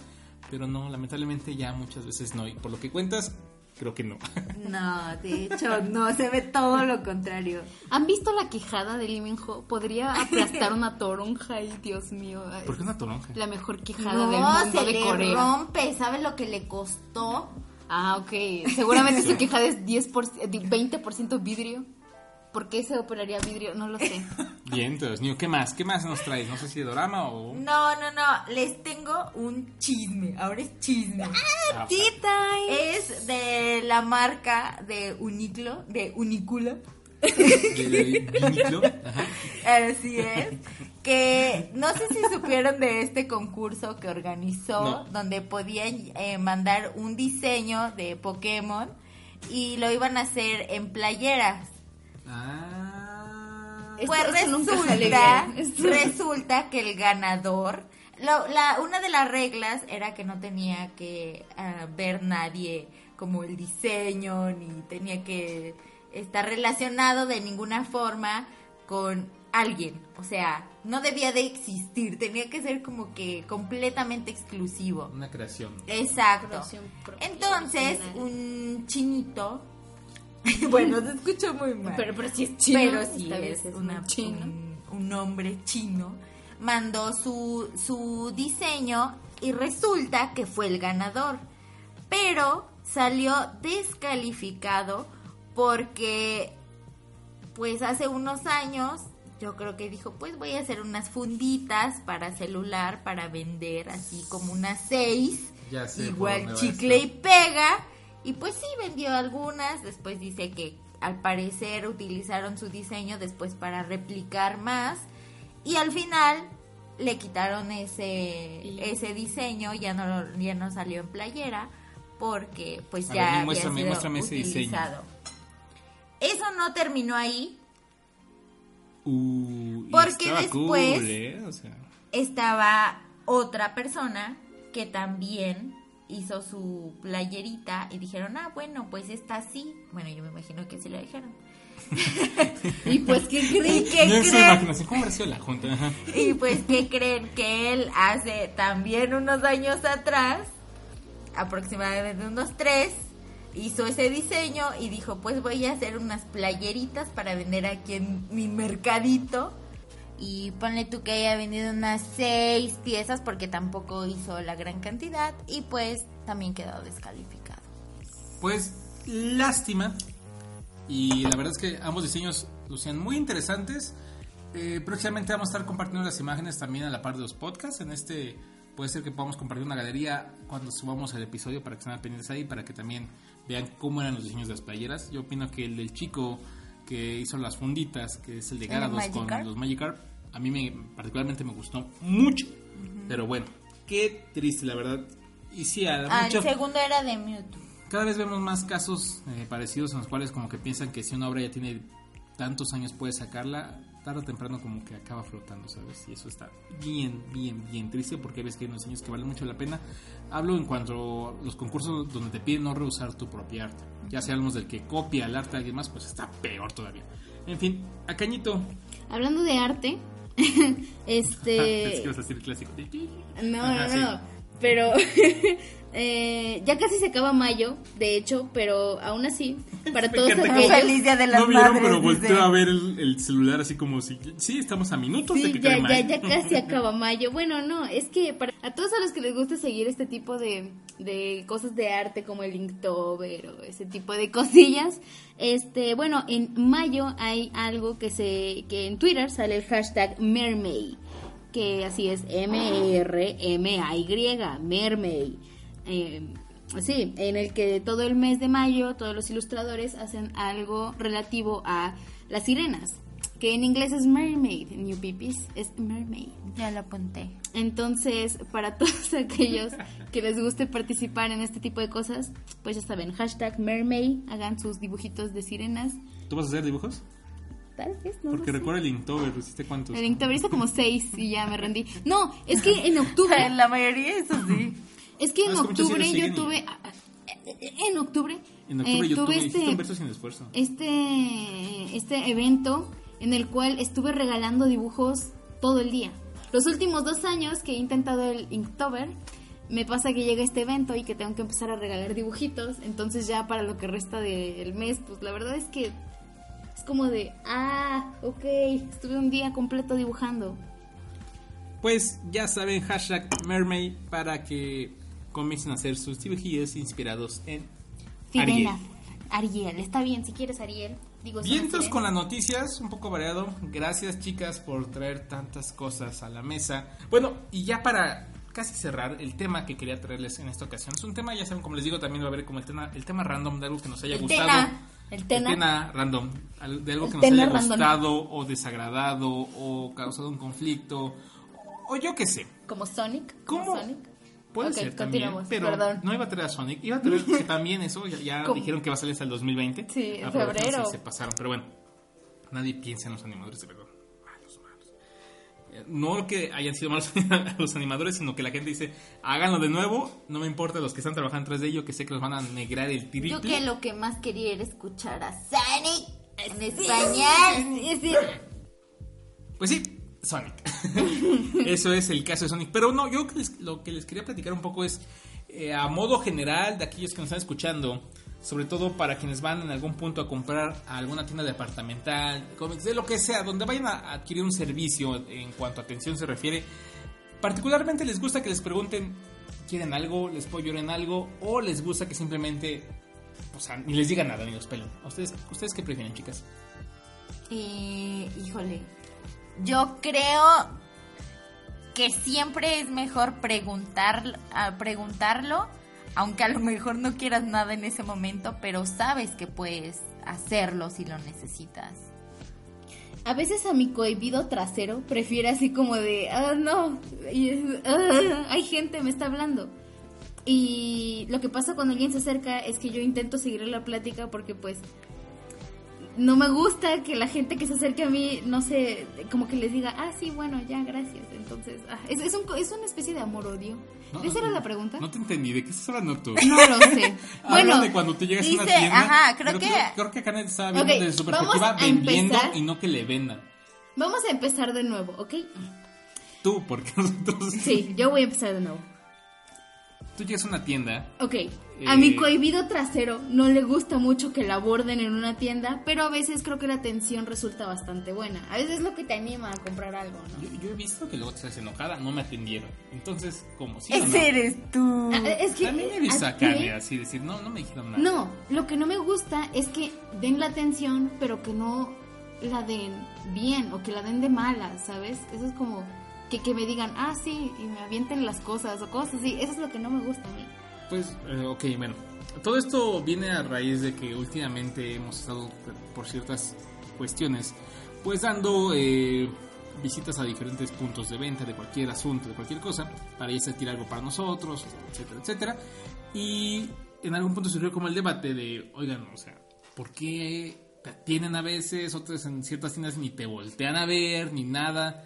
Pero no, lamentablemente ya muchas veces no. Y por lo que cuentas, creo que no. (laughs) No, de hecho, no, se ve todo lo contrario. ¿Han visto la quejada de Ho? Podría aplastar una toronja ahí, Dios mío. ¿Por qué una toronja? La mejor quejada del No, mundo se de le Corea. rompe. ¿Sabes lo que le costó? Ah, ok. Seguramente su quejada es 10%, di- 20% vidrio. ¿Por qué se operaría vidrio? No lo sé. (laughs) Bien, entonces, niño, ¿qué más? ¿Qué más nos traes? No sé si de drama o... No, no, no. Les tengo un chisme. Ahora es chisme. Ah, Es de la marca de Uniclo, de Unicula. de-. Así es. Que no sé si supieron de este concurso que organizó, No. donde podían eh, mandar un diseño de Pokémon y lo iban a hacer en playeras. Ah... Esto- Pues esto resulta, (laughs) resulta que el ganador, la, una de las reglas era que no tenía que ah, ver nadie como el diseño, ni tenía que estar relacionado de ninguna forma con alguien. O sea, no debía de existir, tenía que ser como que completamente exclusivo. Una creación. Exacto. Creación propia, Entonces, un chinito, (laughs) bueno, se escucha muy mal. Pero, pero si es chino. Pero sí es, un una, chino. un, un hombre chino. Mandó su, su diseño y resulta que fue el ganador. Pero salió descalificado porque pues hace unos años yo creo que dijo pues voy a hacer unas funditas para celular para vender así como unas seis Ya sé igual chicle y pega y pues sí vendió algunas después dice que al parecer utilizaron su diseño después para replicar más y al final le quitaron ese ese diseño ya no ya no salió en playera porque pues A ya ver, había muéstrame- sido muéstrame ese diseño. utilizado. Eso no terminó ahí Uh, Porque después- cool, ¿eh? O sea, estaba otra persona que también hizo su playerita y dijeron, ah, bueno, pues esta sí. Bueno, yo me imagino que sí la dijeron. (laughs) Y pues, ¿qué creen? ¿Y qué no es su creen? imaginación, ¿cómo habrá sido la junta? Ajá. Y pues, ¿qué creen? Que él hace también unos años atrás, aproximadamente unos tres, hizo ese diseño y dijo, pues voy a hacer unas playeritas para vender aquí en mi mercadito. Y ponle tú que haya vendido unas seis piezas porque tampoco hizo la gran cantidad y pues también quedó descalificado. Pues lástima. Y la verdad es que ambos diseños lucían muy interesantes. Eh, próximamente vamos a estar compartiendo las imágenes también a la par de los podcasts. En este puede ser que podamos compartir una galería cuando subamos el episodio para que estén pendientes ahí, para que también vean cómo eran los diseños de las playeras. Yo opino que el del chico que hizo las funditas, que es el de ¿El de Garados con los Magikarp, a mí me, particularmente me gustó mucho. Pero bueno, qué triste, la verdad. Y sí, a Ah, el segundo era de Mewtwo. cada vez vemos más casos eh, parecidos en los cuales como que piensan que si una obra ya tiene tantos años puede sacarla, tarde o temprano como que acaba flotando, ¿sabes? Y eso está bien, bien, bien triste porque ves que hay unos años que valen mucho la pena. Hablo en cuanto a los concursos donde te piden no reusar tu propia arte. Ya sea hablamos del que copia el arte de alguien más, pues está peor todavía. En fin, a Cañito. Hablando de arte, (laughs) este... (laughs) Es que vas a decir el clásico. No, no, sí. Pero (laughs) eh, ya casi se acaba mayo, de hecho, pero aún así, para todos aquellos... Feliz Día de las no vieron, Madres, pero dice. volteó a ver el, el celular así como si... Sí, estamos a minutos de que ya, ya, mayo. ya (laughs) casi acaba mayo. Bueno, no, es que para a todos a los que les gusta seguir este tipo de, de cosas de arte como el Inktober o ese tipo de cosillas, este, bueno, en mayo hay algo que se que en Twitter sale el hashtag Mermaid, que así es M E R M A Y, Mermaid. Eh, Sí, en el que todo el mes de mayo todos los ilustradores hacen algo relativo a las sirenas, que en inglés es mermaid, New Pipis es mermaid. Ya lo apunté. Entonces, para (laughs) todos aquellos que les guste participar en este tipo de cosas, pues ya saben, hashtag mermaid, hagan sus dibujitos de sirenas. ¿Tú vas a hacer dibujos? Tal vez, no Porque recuerda el Inktober, ¿hiciste cuántos? El Inktober hizo como seis y ya me rendí. No, es que en octubre... (laughs) La mayoría es así. Es que en es que octubre yo tuve... En octubre... En octubre eh, yo tuve este, un verso sin esfuerzo. este, este evento en el cual estuve regalando dibujos todo el día. Los últimos dos años que he intentado el Inktober, me pasa que llega este evento y que tengo que empezar a regalar dibujitos. Entonces ya para lo que resta del mes, pues la verdad es que como de, ah, ok, estuve un día completo dibujando. Pues ya saben, hashtag Mermaid para que comiencen a hacer sus dibujillos inspirados en Ariel. Sirena. Ariel, está bien, si quieres Ariel. Digo, sirenas. con las noticias, un poco variado. Gracias chicas por traer tantas cosas a la mesa. Bueno, y ya para casi cerrar, el tema que quería traerles en esta ocasión es un tema, ya saben, como les digo, también va a haber como el tema, el tema random de algo que nos haya El gustado. tena. El tena. Tema random, al- de algo que nos haya random. gustado o desagradado o causado un conflicto o yo qué sé. Como Sonic. como ¿Cómo? Sonic. Puede Ok, ser también, pero perdón. no iba a traer a Sonic, iba a traer que también eso, ya, ya dijeron que va a salir hasta el 2020. Sí, en Aprovecharon febrero. se pasaron, pero bueno, nadie piensa en los animadores de verdad. No que hayan sido malos (laughs) los animadores, sino que la gente dice, háganlo de nuevo, no me importa los que están trabajando tras de ello, que sé que los van a negrar el triple. Yo que lo que más quería era escuchar a Sonic en español. Pues sí, Sonic. (laughs) Eso es el caso de Sonic. Pero no, yo lo que les quería platicar un poco es, eh, a modo general, de aquellos que nos están escuchando, sobre todo para quienes van en algún punto a comprar a alguna tienda departamental, cómics, de lo que sea, donde vayan a adquirir un servicio en cuanto a atención se refiere, particularmente les gusta que les pregunten, ¿quieren algo? ¿Les puedo ayudar en algo? ¿O les gusta que simplemente, o sea, ni les digan nada, ni los pelen? ¿A ¿Ustedes, ¿Ustedes qué prefieren, chicas? Eh, híjole, yo creo que siempre es mejor preguntar, preguntarlo, aunque a lo mejor no quieras nada en ese momento, pero sabes que puedes hacerlo si lo necesitas. a veces a mi cohibido trasero prefiere así como de, ah, no, y ah, hay gente, me está hablando. Y lo que pasa cuando alguien se acerca es que yo intento seguir la plática porque pues no me gusta que la gente que se acerque a mí, no sé, como que les diga, ah, sí, bueno, ya, gracias. Entonces, ah, es, es, un es una especie de amor-odio. No, ¿Esa no, era la pregunta? No te entendí, ¿de qué estás hablando tú? No lo sé. (laughs) Bueno, de cuando tú llegas a una tienda. ajá, creo que- Creo, creo que Karen estaba viendo Ok, desde su perspectiva vendiendo empezar. y no que le vendan. vamos a empezar de nuevo, ¿ok? Tú, porque (laughs) nosotros. Sí, yo voy a empezar de nuevo. Tú llegas a una tienda. Ok, a mi cohibido trasero no le gusta mucho que la aborden en una tienda, pero a veces creo que la atención resulta bastante buena. A veces es lo que te anima a comprar algo, ¿no? Yo, yo he visto que luego te estás enojada, no me atendieron. Entonces, como si. o no? Ese eres tú. Ah, es que También he visto a aquí- Karen así decir, no, no me dijeron nada. No, lo que no me gusta es que den la atención, pero que no la den bien o que la den de malas, ¿sabes? Eso es como que, que me digan, ah, sí, y me avienten las cosas o cosas así. Eso es lo que no me gusta a mí. Pues, eh, ok, bueno. Todo esto viene a raíz de que últimamente hemos estado por ciertas cuestiones, pues dando eh, visitas a diferentes puntos de venta de cualquier asunto, de cualquier cosa, para ya sentir algo para nosotros, etcétera, etcétera. Y en algún punto surgió como el debate de, oigan, o sea, ¿por qué te atienden a veces, otras en ciertas tiendas ni te voltean a ver, ni nada?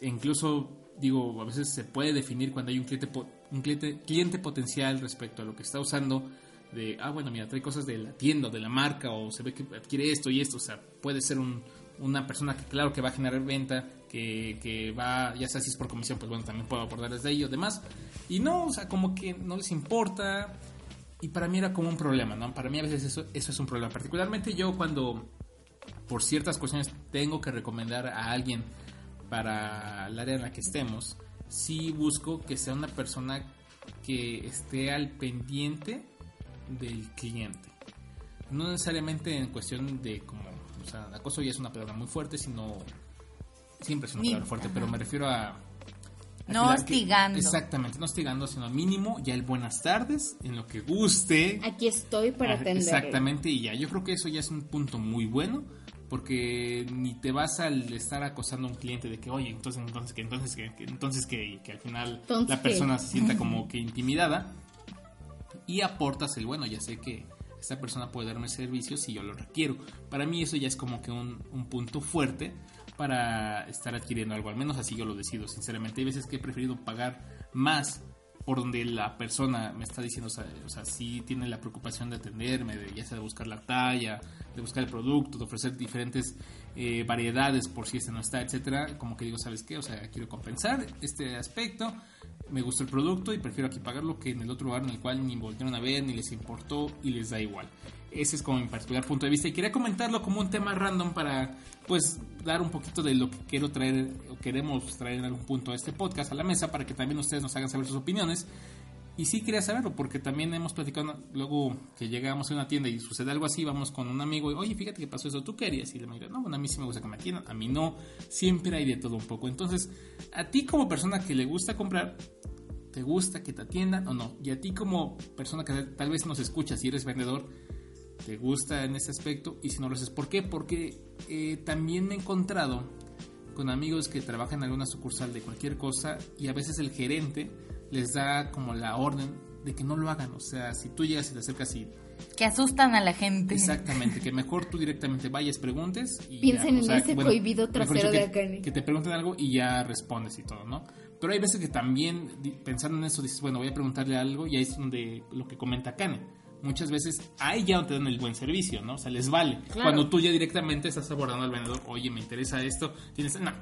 E incluso, digo, a veces se puede definir cuando hay un cliente, un cliente, cliente potencial respecto a lo que está usando de, ah, bueno, mira, trae cosas de la tienda, de la marca, o se ve que adquiere esto y esto, o sea, puede ser un, una persona que claro que va a generar venta, que, que, va, ya sea si es por comisión, pues bueno, también puedo abordar desde ahí o demás. Y no, o sea, como que no les importa. Y para mí era como un problema, ¿no? Para mí a veces eso, eso es un problema. Particularmente yo cuando por ciertas cuestiones tengo que recomendar a alguien para el área en la que estemos, sí busco que sea una persona que esté al pendiente del cliente. No necesariamente en cuestión de como, o sea, acoso ya es una palabra muy fuerte, sino siempre es una palabra fuerte, pero me refiero a no hostigando. exactamente, no hostigando, sino al mínimo ya el buenas tardes, en lo que guste. Aquí estoy para atender. Exactamente, y ya, yo creo que eso ya es un punto muy bueno, porque ni te vas al estar acosando a un cliente de que, oye, entonces, entonces, que, entonces, que, entonces, que, que al final la persona se sienta (laughs) como que intimidada y aportas el, bueno, ya sé que esta persona puede darme servicio si yo lo requiero. Para mí eso ya es como que un, un punto fuerte para estar adquiriendo algo, al menos así yo lo decido, sinceramente. Hay veces que he preferido pagar más por donde la persona me está diciendo, o sea, si tiene la preocupación de atenderme, de, ya sea de buscar la talla, de buscar el producto, de ofrecer diferentes eh, variedades por si este no está, etcétera, como que digo, ¿sabes qué? O sea, quiero compensar este aspecto, me gustó el producto y prefiero aquí pagarlo que en el otro lugar en el cual ni volvieron a ver, ni les importó y les da igual. Ese es como mi particular punto de vista y quería comentarlo como un tema random para pues dar un poquito de lo que quiero traer o queremos traer en algún punto a este podcast a la mesa para que también ustedes nos hagan saber sus opiniones. Y sí quería saberlo porque también hemos platicado luego que llegamos a una tienda y sucede algo así, vamos con un amigo y oye, fíjate que pasó eso, ¿tú querías? Y le digo, no, bueno, a mí sí me gusta que me atiendan, a mí no, siempre hay de todo un poco. Entonces, a ti como persona que le gusta comprar, ¿te gusta que te atiendan o no? Y a ti como persona que tal vez nos escuchas y eres vendedor, te gusta en ese aspecto y si no lo haces, ¿por qué? Porque eh, también me he encontrado con amigos que trabajan en alguna sucursal de cualquier cosa y a veces el gerente les da como la orden de que no lo hagan. O sea, si tú llegas y te acercas y... Que asustan a la gente. Exactamente, que mejor tú directamente vayas, preguntes y... Piensen en ese prohibido trasero de acá. Que te pregunten algo y ya respondes y todo, ¿no? Pero hay veces que también, pensando en eso, dices, bueno, voy a preguntarle algo y ahí es donde lo que comenta Kane muchas veces ahí ya no te dan el buen servicio, ¿no? O sea, les vale. Cuando tú ya directamente estás abordando al vendedor, oye, me interesa esto, tienes, no.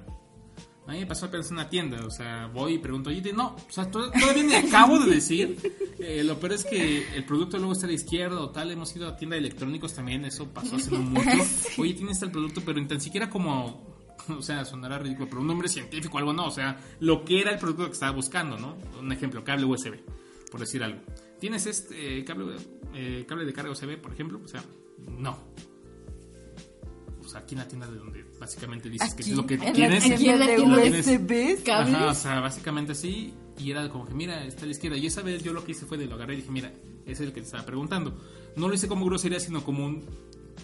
A mí me pasó apenas en una tienda, o sea, voy y pregunto, oye, no, o sea, todavía me acabo de decir. (laughs) Eh, lo peor es que el producto luego está a la izquierda o tal. Hemos ido a tienda de electrónicos también, eso pasó hace no (laughs) mucho. Oye, tienes el producto, pero ni tan siquiera como (laughs) o sea, sonará ridículo, pero un nombre científico o algo no, o sea, lo que era el producto que estaba buscando, ¿no? Un ejemplo, cable USB, por decir algo. ¿Tienes este eh, cable, eh, cable de carga USB, por ejemplo? O sea, no. O sea, aquí en la tienda de donde básicamente dices que es lo que tienes. Aquí en la tienda o sea, básicamente así. Y era como que, mira, está a la izquierda. Y esa vez yo lo que hice fue de lo agarré y dije, mira, ese es el que te estaba preguntando. No lo hice como grosería, sino como un...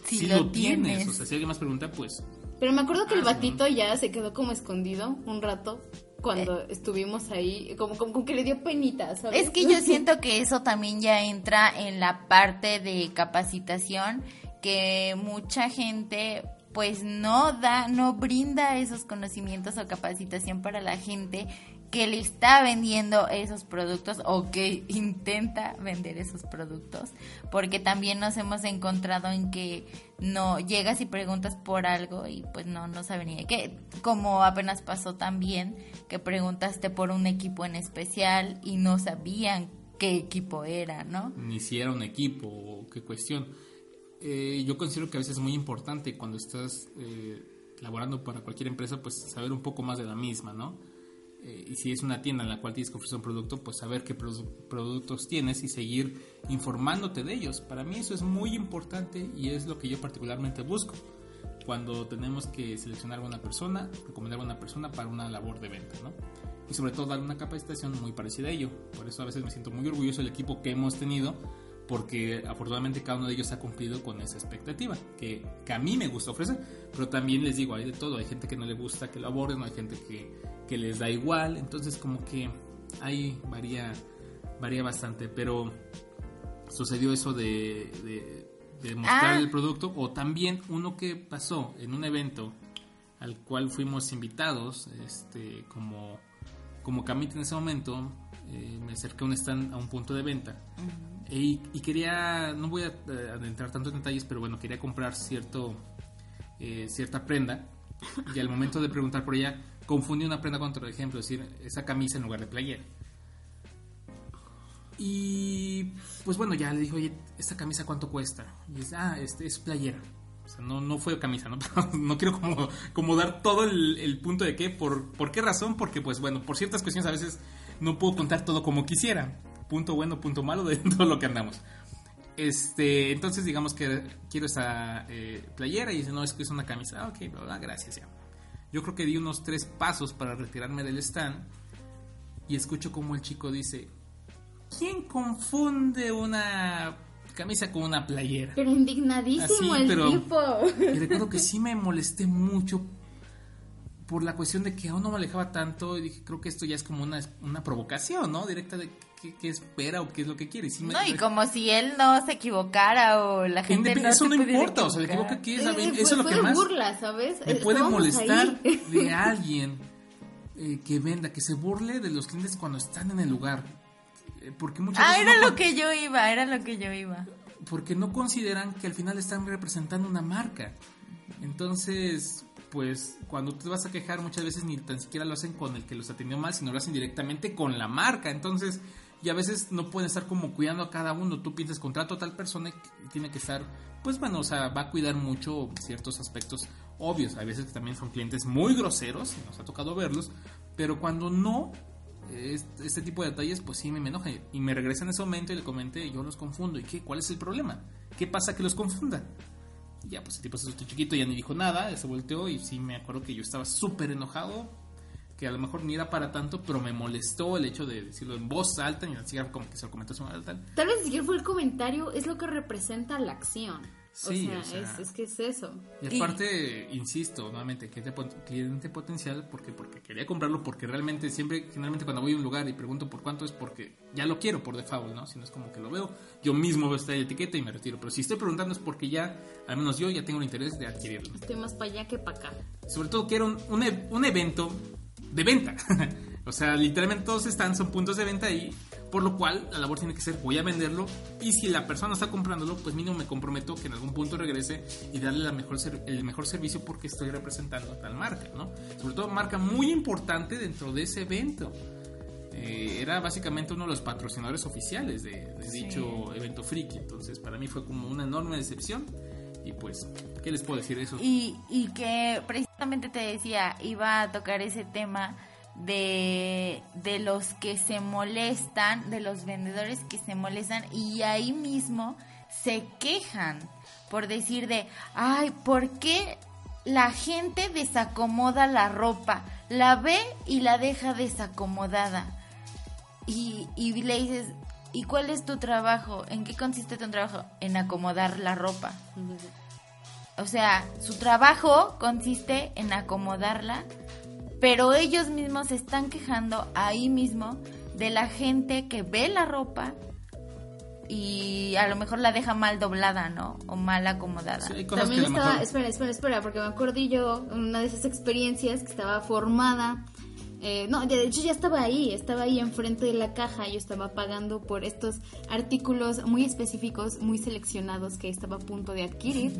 Si, lo, tienes. O sea, si alguien más pregunta, pues... Pero me acuerdo que el batito ya se quedó como escondido un rato cuando estuvimos ahí, como, como, que le dio penita, ¿sabes? Es que yo siento que eso también ya entra en la parte de capacitación, que mucha gente pues no da, no brinda esos conocimientos o capacitación para la gente que le está vendiendo esos productos o que intenta vender esos productos, porque también nos hemos encontrado en que no llegas y preguntas por algo y pues no, no saben ni qué, como apenas pasó también que preguntaste por un equipo en especial y no sabían qué equipo era, ¿no? Ni si era un equipo o qué cuestión. Eh, yo considero que a veces es muy importante cuando estás eh, laborando para cualquier empresa, pues saber un poco más de la misma, ¿no? Eh, y si es una tienda en la cual tienes que ofrecer un producto, pues saber qué productos tienes y seguir informándote de ellos. Para mí eso es muy importante y es lo que yo particularmente busco cuando tenemos que seleccionar a una persona, recomendar a una persona para una labor de venta, ¿no? Y sobre todo dar una capacitación muy parecida a ello. Por eso a veces me siento muy orgulloso del equipo que hemos tenido porque afortunadamente cada uno de ellos ha cumplido con esa expectativa que, que, a mí me gusta ofrecer. Pero también les digo, hay de todo, hay gente que no le gusta que lo aborden, hay gente que, que les da igual, entonces como que ahí varía, varía bastante, pero sucedió eso de, de, mostrar Ah. el producto o también uno que pasó en un evento al cual fuimos invitados este como como Camite en ese momento eh, me acerqué a un stand a un punto de venta y, quería no voy a eh, adentrar tanto en detalles pero bueno quería comprar cierto eh, cierta prenda y al momento de preguntar por ella confundí una prenda con otro ejemplo es decir esa camisa en lugar de playera y pues bueno, ya le dijo, oye, ¿esta camisa cuánto cuesta? Y dice, ah, este es playera. O sea, no, no fue camisa, ¿no? (laughs) No quiero como, como dar todo el, el punto de qué, por, por qué razón, porque pues bueno, por ciertas cuestiones a veces no puedo contar todo como quisiera. Punto bueno, punto malo de (laughs) todo lo que andamos. Este, entonces digamos que quiero esa eh, playera y dice, no, es que es una camisa. Ah, ok, bla, bla, gracias, ya. Yo creo que di unos tres pasos para retirarme del stand y escucho como el chico dice, ¿quién confunde una camisa con una playera? Pero indignadísimo Así, el pero- tipo. Y recuerdo que sí me molesté mucho por la cuestión de que aún no me alejaba tanto y dije, creo que esto ya es como una, una provocación, ¿no? Directa de qué, qué espera o qué es lo que quiere. Y sí me- No, y como si él no se equivocara o la gente Indep- no eso se no importa, o sea, le equivocar. equivoca qué es, Eh, fue- eso es lo que más burla, ¿sabes? me puede molestar ahí. (laughs) de alguien eh, que venda, que se burle de los clientes cuando están en el lugar. Eh, Porque muchas Ah, veces era no lo con- que yo iba, era lo que yo iba. porque no consideran que al final están representando una marca. Entonces, pues cuando te vas a quejar muchas veces ni tan siquiera lo hacen con el que los atendió mal, sino lo hacen directamente con la marca. Entonces, y a veces no pueden estar como cuidando a cada uno. Tú piensas contrato a tal persona tiene que estar, pues bueno, o sea, va a cuidar mucho ciertos aspectos obvios. Hay veces que también son clientes muy groseros, y nos ha tocado verlos, pero cuando no, este, tipo de detalles, pues sí me, me enoja. Y me regresa en ese momento y le comenté, yo los confundo. ¿Y qué? ¿Cuál es el problema? ¿Qué pasa que los confunda? Ya, pues el tipo se asustó chiquito, ya ni dijo nada, se volteó y sí me acuerdo que yo estaba súper enojado, que a lo mejor ni era para tanto, pero me molestó el hecho de decirlo en voz alta, y así como que se lo comentó a su madre tal. Tal vez ni siquiera fue el comentario, es lo que representa la acción. Sí, o sea, o sea- es, es que es eso. Y aparte, insisto, nuevamente, cliente, pot- cliente potencial, porque porque quería comprarlo, porque realmente siempre, generalmente cuando voy a un lugar y pregunto por cuánto es porque ya lo quiero por default, ¿no? Si no es como que lo veo, yo mismo veo esta etiqueta y me retiro. Pero si estoy preguntando es porque ya, al menos yo ya tengo el interés de adquirirlo. Estoy más para allá que para acá. Sobre todo que era un, un, e- un evento de venta. (laughs) o sea, literalmente todos están, son puntos de venta ahí. Por lo cual, la labor tiene que ser, voy a venderlo. Y si la persona está comprándolo, pues mínimo me comprometo que en algún punto regrese y darle la mejor ser- el mejor servicio porque estoy representando a tal marca, ¿no? Sobre todo marca muy importante dentro de ese evento. Eh, era básicamente uno de los patrocinadores oficiales de, de Sí. dicho evento friki. Entonces, para mí fue como una enorme decepción. Y pues, ¿qué les puedo decir de eso? Y, y que precisamente te decía, iba a tocar ese tema de, de los que se molestan, de los vendedores que se molestan y ahí mismo se quejan por decir de, ay, ¿por qué la gente desacomoda la ropa? La ve y la deja desacomodada. Y, y le dices, ¿y cuál es tu trabajo? ¿En qué consiste tu trabajo? En acomodar la ropa. O sea, su trabajo consiste en acomodarla, pero ellos mismos se están quejando ahí mismo de la gente que ve la ropa y a lo mejor la deja mal doblada, ¿no? O mal acomodada. Sí, hay cosas También estaba, mejor- espera, espera, espera, porque me acordé yo una de esas experiencias que estaba formada. eh, no, de hecho ya estaba ahí, estaba ahí enfrente de la caja, yo estaba pagando por estos artículos muy específicos, muy seleccionados que estaba a punto de adquirir.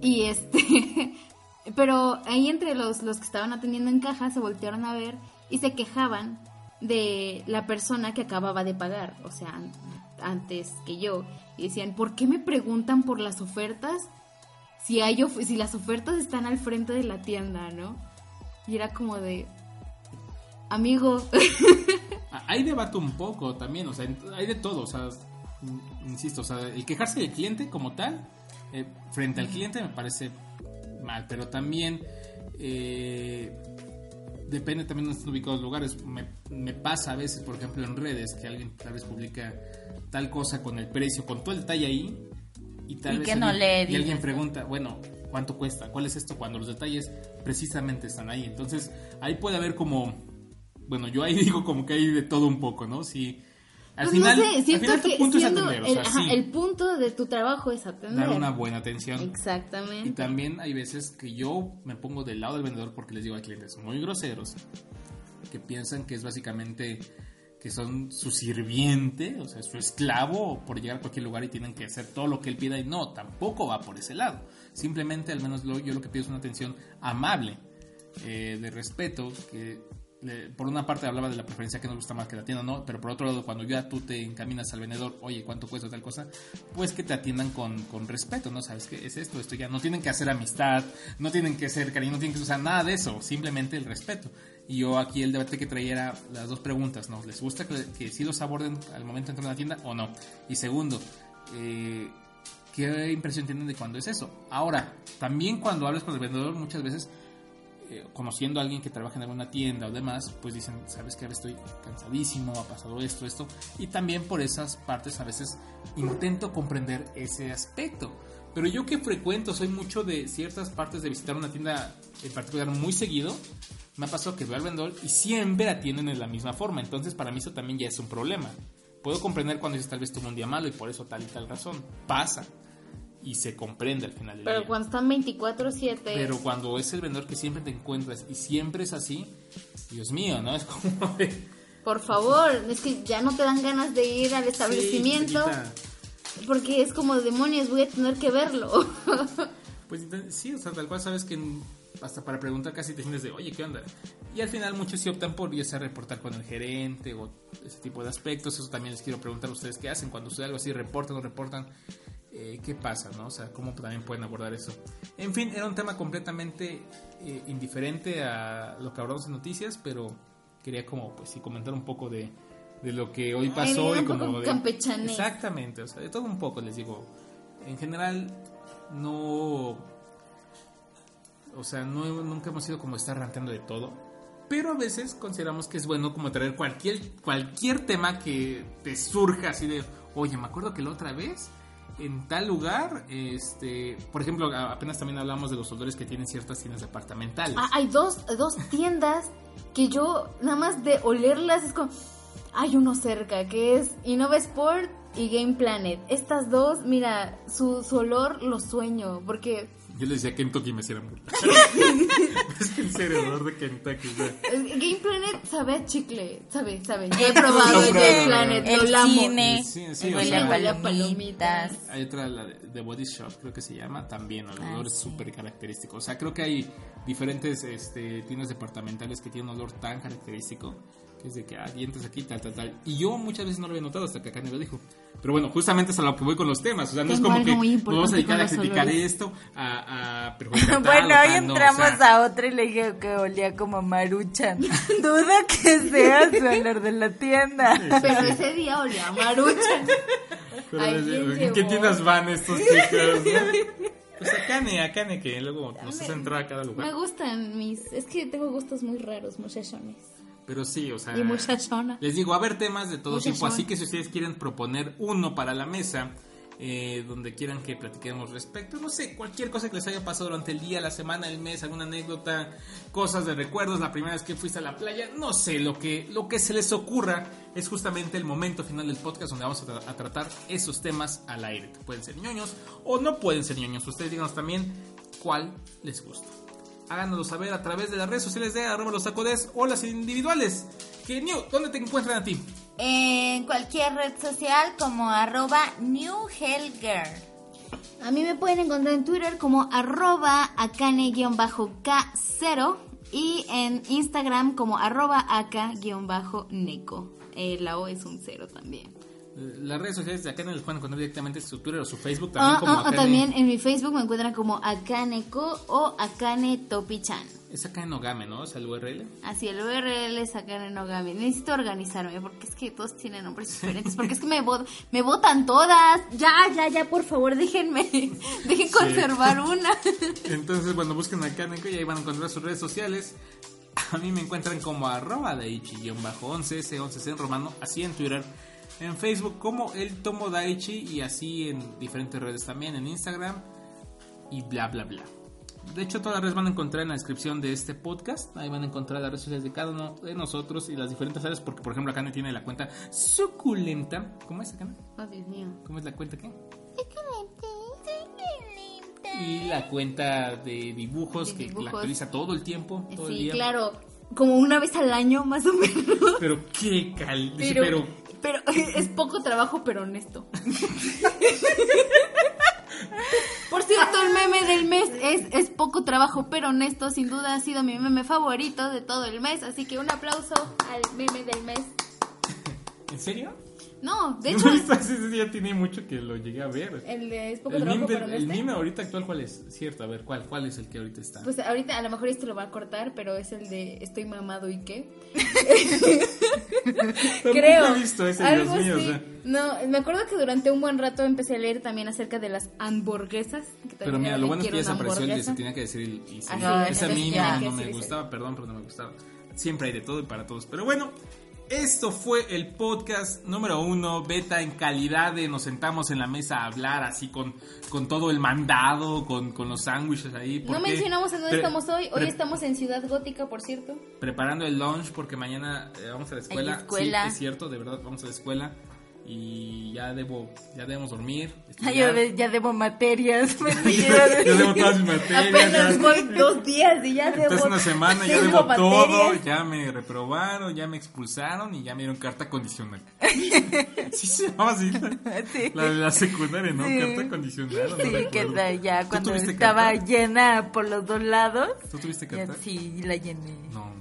Y este, (laughs) pero ahí entre los, los que estaban atendiendo en caja se voltearon a ver y se quejaban de la persona que acababa de pagar, o sea, an- antes que yo. Y decían, ¿por qué me preguntan por las ofertas? Si, hay of- si las ofertas están al frente de la tienda, ¿no? Y era como de, amigo, (laughs) Ah, Hay debate un poco también, o sea, hay de todo, o sea, in- insisto, o sea, el quejarse del cliente como tal, eh, frente al cliente me parece mal, pero también eh, depende también de donde estén ubicados los lugares. Me, me pasa a veces, por ejemplo, en redes, que alguien tal vez publica tal cosa con el precio, con todo el detalle ahí, y tal Y vez que no alguien, le y alguien pregunta, bueno, ¿cuánto cuesta? ¿Cuál es esto? Cuando los detalles precisamente están ahí. Entonces, ahí puede haber como, bueno, yo ahí (laughs) digo como que hay de todo un poco, ¿no? Si al Pues final, no sé, al siento final tu que punto es atender, o el, sea, ajá, sí, el punto de tu trabajo es atender. dar una buena atención. Exactamente. Y también hay veces que yo me pongo del lado del vendedor porque les digo a clientes muy groseros que piensan que es básicamente que son su sirviente, o sea, su esclavo por llegar a cualquier lugar y tienen que hacer todo lo que él pida y no, tampoco va por ese lado. Simplemente, al menos lo- yo lo que pido es una atención amable, eh, de respeto, que por una parte hablaba de la preferencia que nos gusta más que la tienda, no, pero por otro lado, cuando ya tú te encaminas al vendedor, oye, ¿cuánto cuesta tal cosa? Pues que te atiendan con, con respeto, ¿no? ¿Sabes qué es esto? Esto ya no tienen que hacer amistad, no tienen que ser cariño, no tienen que usar nada de eso, simplemente el respeto. Y yo aquí el debate que traía era las dos preguntas, ¿no? ¿Les gusta que, que sí los aborden al momento de entrar a la tienda o no? Y segundo, eh, ¿qué impresión tienen de cuando es eso? Ahora, también cuando hablas con el vendedor muchas veces eh, conociendo a alguien que trabaja en alguna tienda o demás, pues dicen, sabes que ahora estoy cansadísimo, ha pasado esto, esto, y también por esas partes a veces intento comprender ese aspecto. Pero yo que frecuento, soy mucho de ciertas partes de visitar una tienda en particular muy seguido, me ha pasado que veo al vendedor y siempre atienden de la misma forma, entonces para mí eso también ya es un problema. Puedo comprender cuando dices tal vez tuvo un día malo y por eso tal y tal razón, pasa y se comprende al final del Pero día. cuando están 24-7. Pero cuando es el vendedor que siempre te encuentras y siempre es así, Dios mío, ¿no? Es como de... Por favor, es que ya no te dan ganas de ir al establecimiento. Sí, porque es como demonios, voy a tener que verlo. (laughs) pues sí, o sea, tal cual sabes que hasta para preguntar casi te sientes de, oye, ¿qué onda? Y al final muchos sí optan por ya sea reportar con el gerente o ese tipo de aspectos. Eso también les quiero preguntar a ustedes qué hacen cuando ustedes algo así reportan o reportan. Eh, ¿Qué pasa, no? O sea, ¿cómo también pueden abordar eso? En fin, era un tema completamente eh, indiferente a lo que hablamos en noticias, pero quería como, pues sí, comentar un poco de, de lo que hoy pasó Ay, y como de... Exactamente, o sea, de todo un poco, les digo. En general, no... O sea, no, nunca hemos sido como estar ranteando de todo. Pero a veces consideramos que es bueno como traer cualquier, cualquier tema que te surja así de, oye, me acuerdo que la otra vez en tal lugar, este, por ejemplo, apenas también hablamos de los olores que tienen ciertas tiendas departamentales. Ah, hay dos, dos tiendas que yo nada más de olerlas es como... Hay uno cerca que es Innova Sport y Game Planet. Estas dos, mira, su, su olor lo sueño porque Yo les decía Kentucky me hicieron burla. (laughs) es que en serio, el olor de Kentucky. Game Planet sabe a chicle, sabe, sabe. Yo he probado el Game. Planet, el lo cine, Sí, sí, el o huele palomitas. palomitas. Hay otra, la de The Body Shop, creo que se llama, también, el Ah, olor es sí. súper característico. O sea, creo que hay diferentes este, tiendas departamentales que tienen un olor tan característico, que es de que, ah, dientes aquí, tal, tal, tal. Y yo muchas veces no lo había notado hasta que acá me lo dijo. Pero bueno, justamente es a lo que voy con los temas. O sea, no es como que nos vamos a dedicar a criticar olores. esto, a, a perjudicar tal Bueno, o hoy tal, no, o entramos sea, a otra y le dije que olía como maruchan. (laughs) Duda que sea su olor de la tienda. Pero ese día olía a maruchan. ¿En qué tiendas van estos chicos? no? (laughs) Pues a Cane, a Cane, que luego nos hace entrar a cada Me lugar. gustan mis... Es que tengo gustos muy raros, muchachones. Pero sí, o sea... Y muchachona. Les digo, a ver temas de todo Muchas tipo, así que si ustedes quieren proponer uno para la mesa, eh, donde quieran que platiquemos respecto, no sé, cualquier cosa que les haya pasado durante el día, la semana, el mes, alguna anécdota, cosas de recuerdos, la primera vez que fuiste a la playa, no sé, lo que, lo que se les ocurra es justamente el momento final del podcast donde vamos a, tra- a tratar esos temas al aire. Pueden ser ñoños o no pueden ser ñoños, ustedes díganos también cuál les gusta háganoslo saber a través de las redes sociales de arroba los tacodes o las individuales. Que New, ¿dónde te encuentran a ti? En cualquier red social como arroba newhellgirl. A mí me pueden encontrar en Twitter como arroba akane-k0 y en Instagram como arroba aka-neko. Eh, la O es un cero también. Las redes sociales de Akane les pueden encontrar directamente en su Twitter o su Facebook también Ah, como ah, ah, Akane. también en mi Facebook me encuentran como akaneko o akane topi-chan. Es Akane Nogame, ¿no? Es el URL. Así, el URL es Akane Nogami. Necesito organizarme porque es que todos tienen nombres diferentes. Porque es que me, vot- me votan todas. Ya, ya, ya, por favor, déjenme. (laughs) Dejen conservar (laughs) una. Entonces, bueno, busquen a Akane y ahí van a encontrar sus redes sociales. A mí me encuentran como arroba daichi-11, C11 en romano, así en Twitter, en Facebook como el Tomo Daichi y así en diferentes redes también, en Instagram y bla bla bla. De hecho, todas las redes van a encontrar en la descripción de este podcast. Ahí van a encontrar las redes sociales de cada uno de nosotros y las diferentes áreas. Porque, por ejemplo, Akane tiene la cuenta suculenta. ¿Cómo es, Akane? Oh, Dios mío. ¿Cómo es la cuenta qué? Y la cuenta de dibujos De que dibujos. la actualiza todo el tiempo, todo el Sí, día. claro. Como una vez al año, más o menos. Pero qué cal... pero, pero (laughs) es poco trabajo, pero honesto. (laughs) Por cierto, el meme del mes es, es poco trabajo, pero honesto. Sin duda ha sido mi meme favorito de todo el mes. Así que un aplauso al meme del mes. ¿En serio? No, de (laughs) hecho, ese, ya tiene mucho que lo llegué a ver. el de es poco El trabajo, meme, pero el meme ahorita actual, ¿cuál es? Cierto, a ver, ¿cuál, cuál es el que ahorita está? Pues ahorita a lo mejor esto lo va a cortar, pero es el de estoy mamado y qué. (laughs) Creo. he visto ese, Dios mío. o así. sea. No, me acuerdo que durante un buen rato empecé a leer también acerca de las hamburguesas. que Pero mira, lo bueno es que ya desapareció el de se tenía que decir el y sí, Ajá, Ese a mí entonces ya, no, no sí me gustaba, perdón, pero no me gustaba. Siempre hay de todo y para todos. Pero bueno, esto fue el podcast número uno, beta en calidad de nos sentamos en la mesa a hablar así con, con todo el mandado, con, con los sándwiches ahí. No porque- mencionamos en dónde pre- estamos hoy. Hoy estamos en Ciudad Gótica, por cierto. preparando el lunch porque mañana eh, vamos a la escuela. escuela. Sí, es cierto, de verdad, vamos a la escuela. Y ya debo, ya debemos dormir. Ay, yo estudiar. de- ya debo materias. (laughs) ya debo todas mis (laughs) materias. Apenas ya- voy dos días y ya debo. Entonces una semana ya debo todo, materias. ya me reprobaron, ya me expulsaron y ya me dieron carta condicional. (laughs) sí se llamaba así. Sí. La de la secundaria, ¿no? Sí. Carta condicional. no Sí, que ya ¿Tú cuando estaba carta? llena por los dos lados. ¿Tú tuviste ya carta? sí, la llené. No,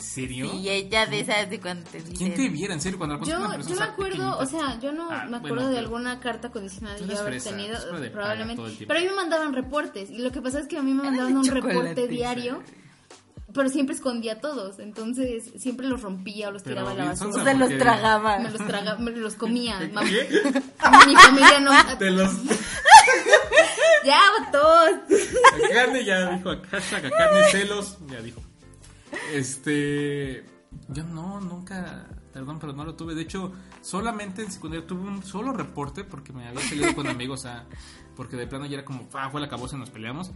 ¿en serio? Y ella de esas de cuando te dicen. ¿Quién te viera? En serio, cuando la Yo, una persona yo me acuerdo, pequeñita. o sea, yo no Ah, me bueno, acuerdo de alguna carta condicional Tú yo haber fresa, tenido, probablemente. Pero a mí me mandaban reportes. Y lo que pasa es que a mí me mandaban un reporte diario. Pero siempre escondía todos. Entonces siempre los rompía o los Pero tiraba a la basura. sonsa, Se los tragaba. Me los tragaba, me los comía. ¿Qué? Mi familia no. (laughs) Te los... (laughs) Ya, todos. Carne ya dijo, hashtag a carne celos, ya dijo. Este, yo no, nunca, perdón, pero no lo tuve. De hecho, solamente en secundaria tuve un solo reporte porque me había salido con amigos, a, porque de plano ya era como, "Fa, fue la cabosa y nos peleamos.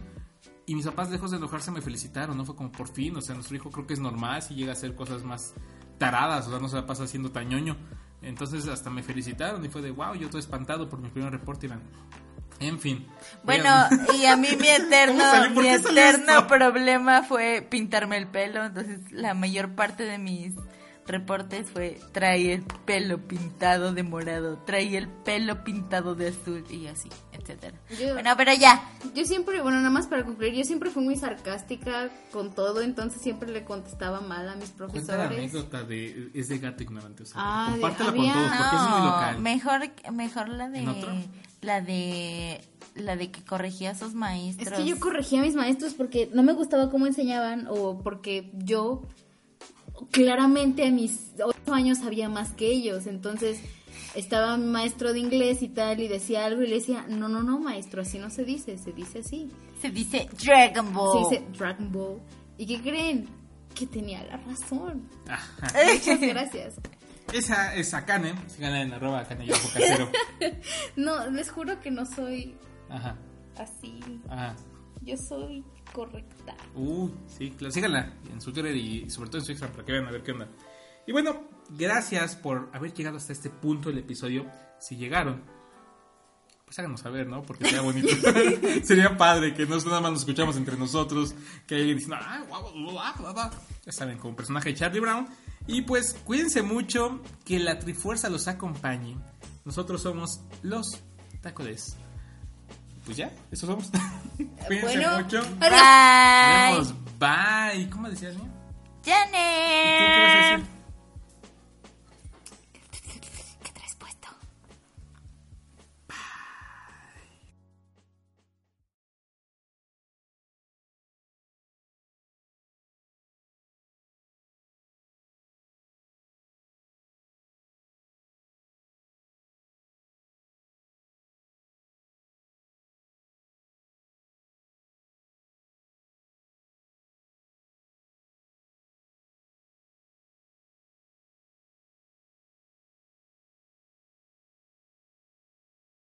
Y mis papás, lejos de enojarse, me felicitaron, ¿no? Fue como, por fin, o sea, nuestro hijo creo que es normal si llega a hacer cosas más taradas, o sea, no se la pasa haciendo tañoño. Entonces hasta me felicitaron y fue de, wow, yo todo espantado por mi primer reporte. y van, En fin. Bueno, Vean. (laughs) y a mí mi eterno, ¿Cómo salió? ¿Por mi eterno problema fue pintarme el pelo. Entonces, la mayor parte de mis reportes fue trae el pelo pintado de morado, trae el pelo pintado de azul y así, etcétera. Yo- Bueno, pero ya. Yo siempre, bueno, nada más para concluir, yo siempre fui muy sarcástica con todo, entonces siempre le contestaba mal a mis Cuenta la profesores. anécdota de es de gato ignorante. O sea, Ah, de- compártela había- con todos porque es muy local. mejor, mejor la de la de la de que corregía a sus Es maestros. que yo corregía a mis maestros porque no me gustaba cómo enseñaban o porque yo claramente a mis ocho años sabía más que ellos. Entonces estaba mi maestro de inglés y tal y decía algo y le decía, no, no, no, maestro, así no se dice, se dice así. se dice Dragon Ball. Se dice Dragon Ball. ¿Y qué creen? Que tenía la razón. Ajá. (laughs) Muchas gracias. Esa es Akane. Síganla en arroba Akane Casero. (laughs) No, les juro que no soy Ajá. así. Ajá. Yo soy correcta. Uh, sí, claro. Síganla en su Twitter y sobre todo en su Instagram para que vean a ver qué onda. Y bueno, gracias por haber llegado hasta este punto del episodio. Si llegaron, pues háganos saber, ¿no? Porque sería bonito. (laughs) (laughs) sería padre que no nada más nos escuchamos entre nosotros. Que alguien diciendo, ah, guau, guau, guau". Ya saben, como personaje de Charlie Brown. Y pues cuídense mucho, que la Trifuerza los acompañe. Nosotros somos los Tacodes. Pues ya, eso somos. (laughs) cuídense Bueno, mucho. Bye. Vemos. Bye. ¿Cómo decías, niño? ¿Tú qué vas a Janet. decir?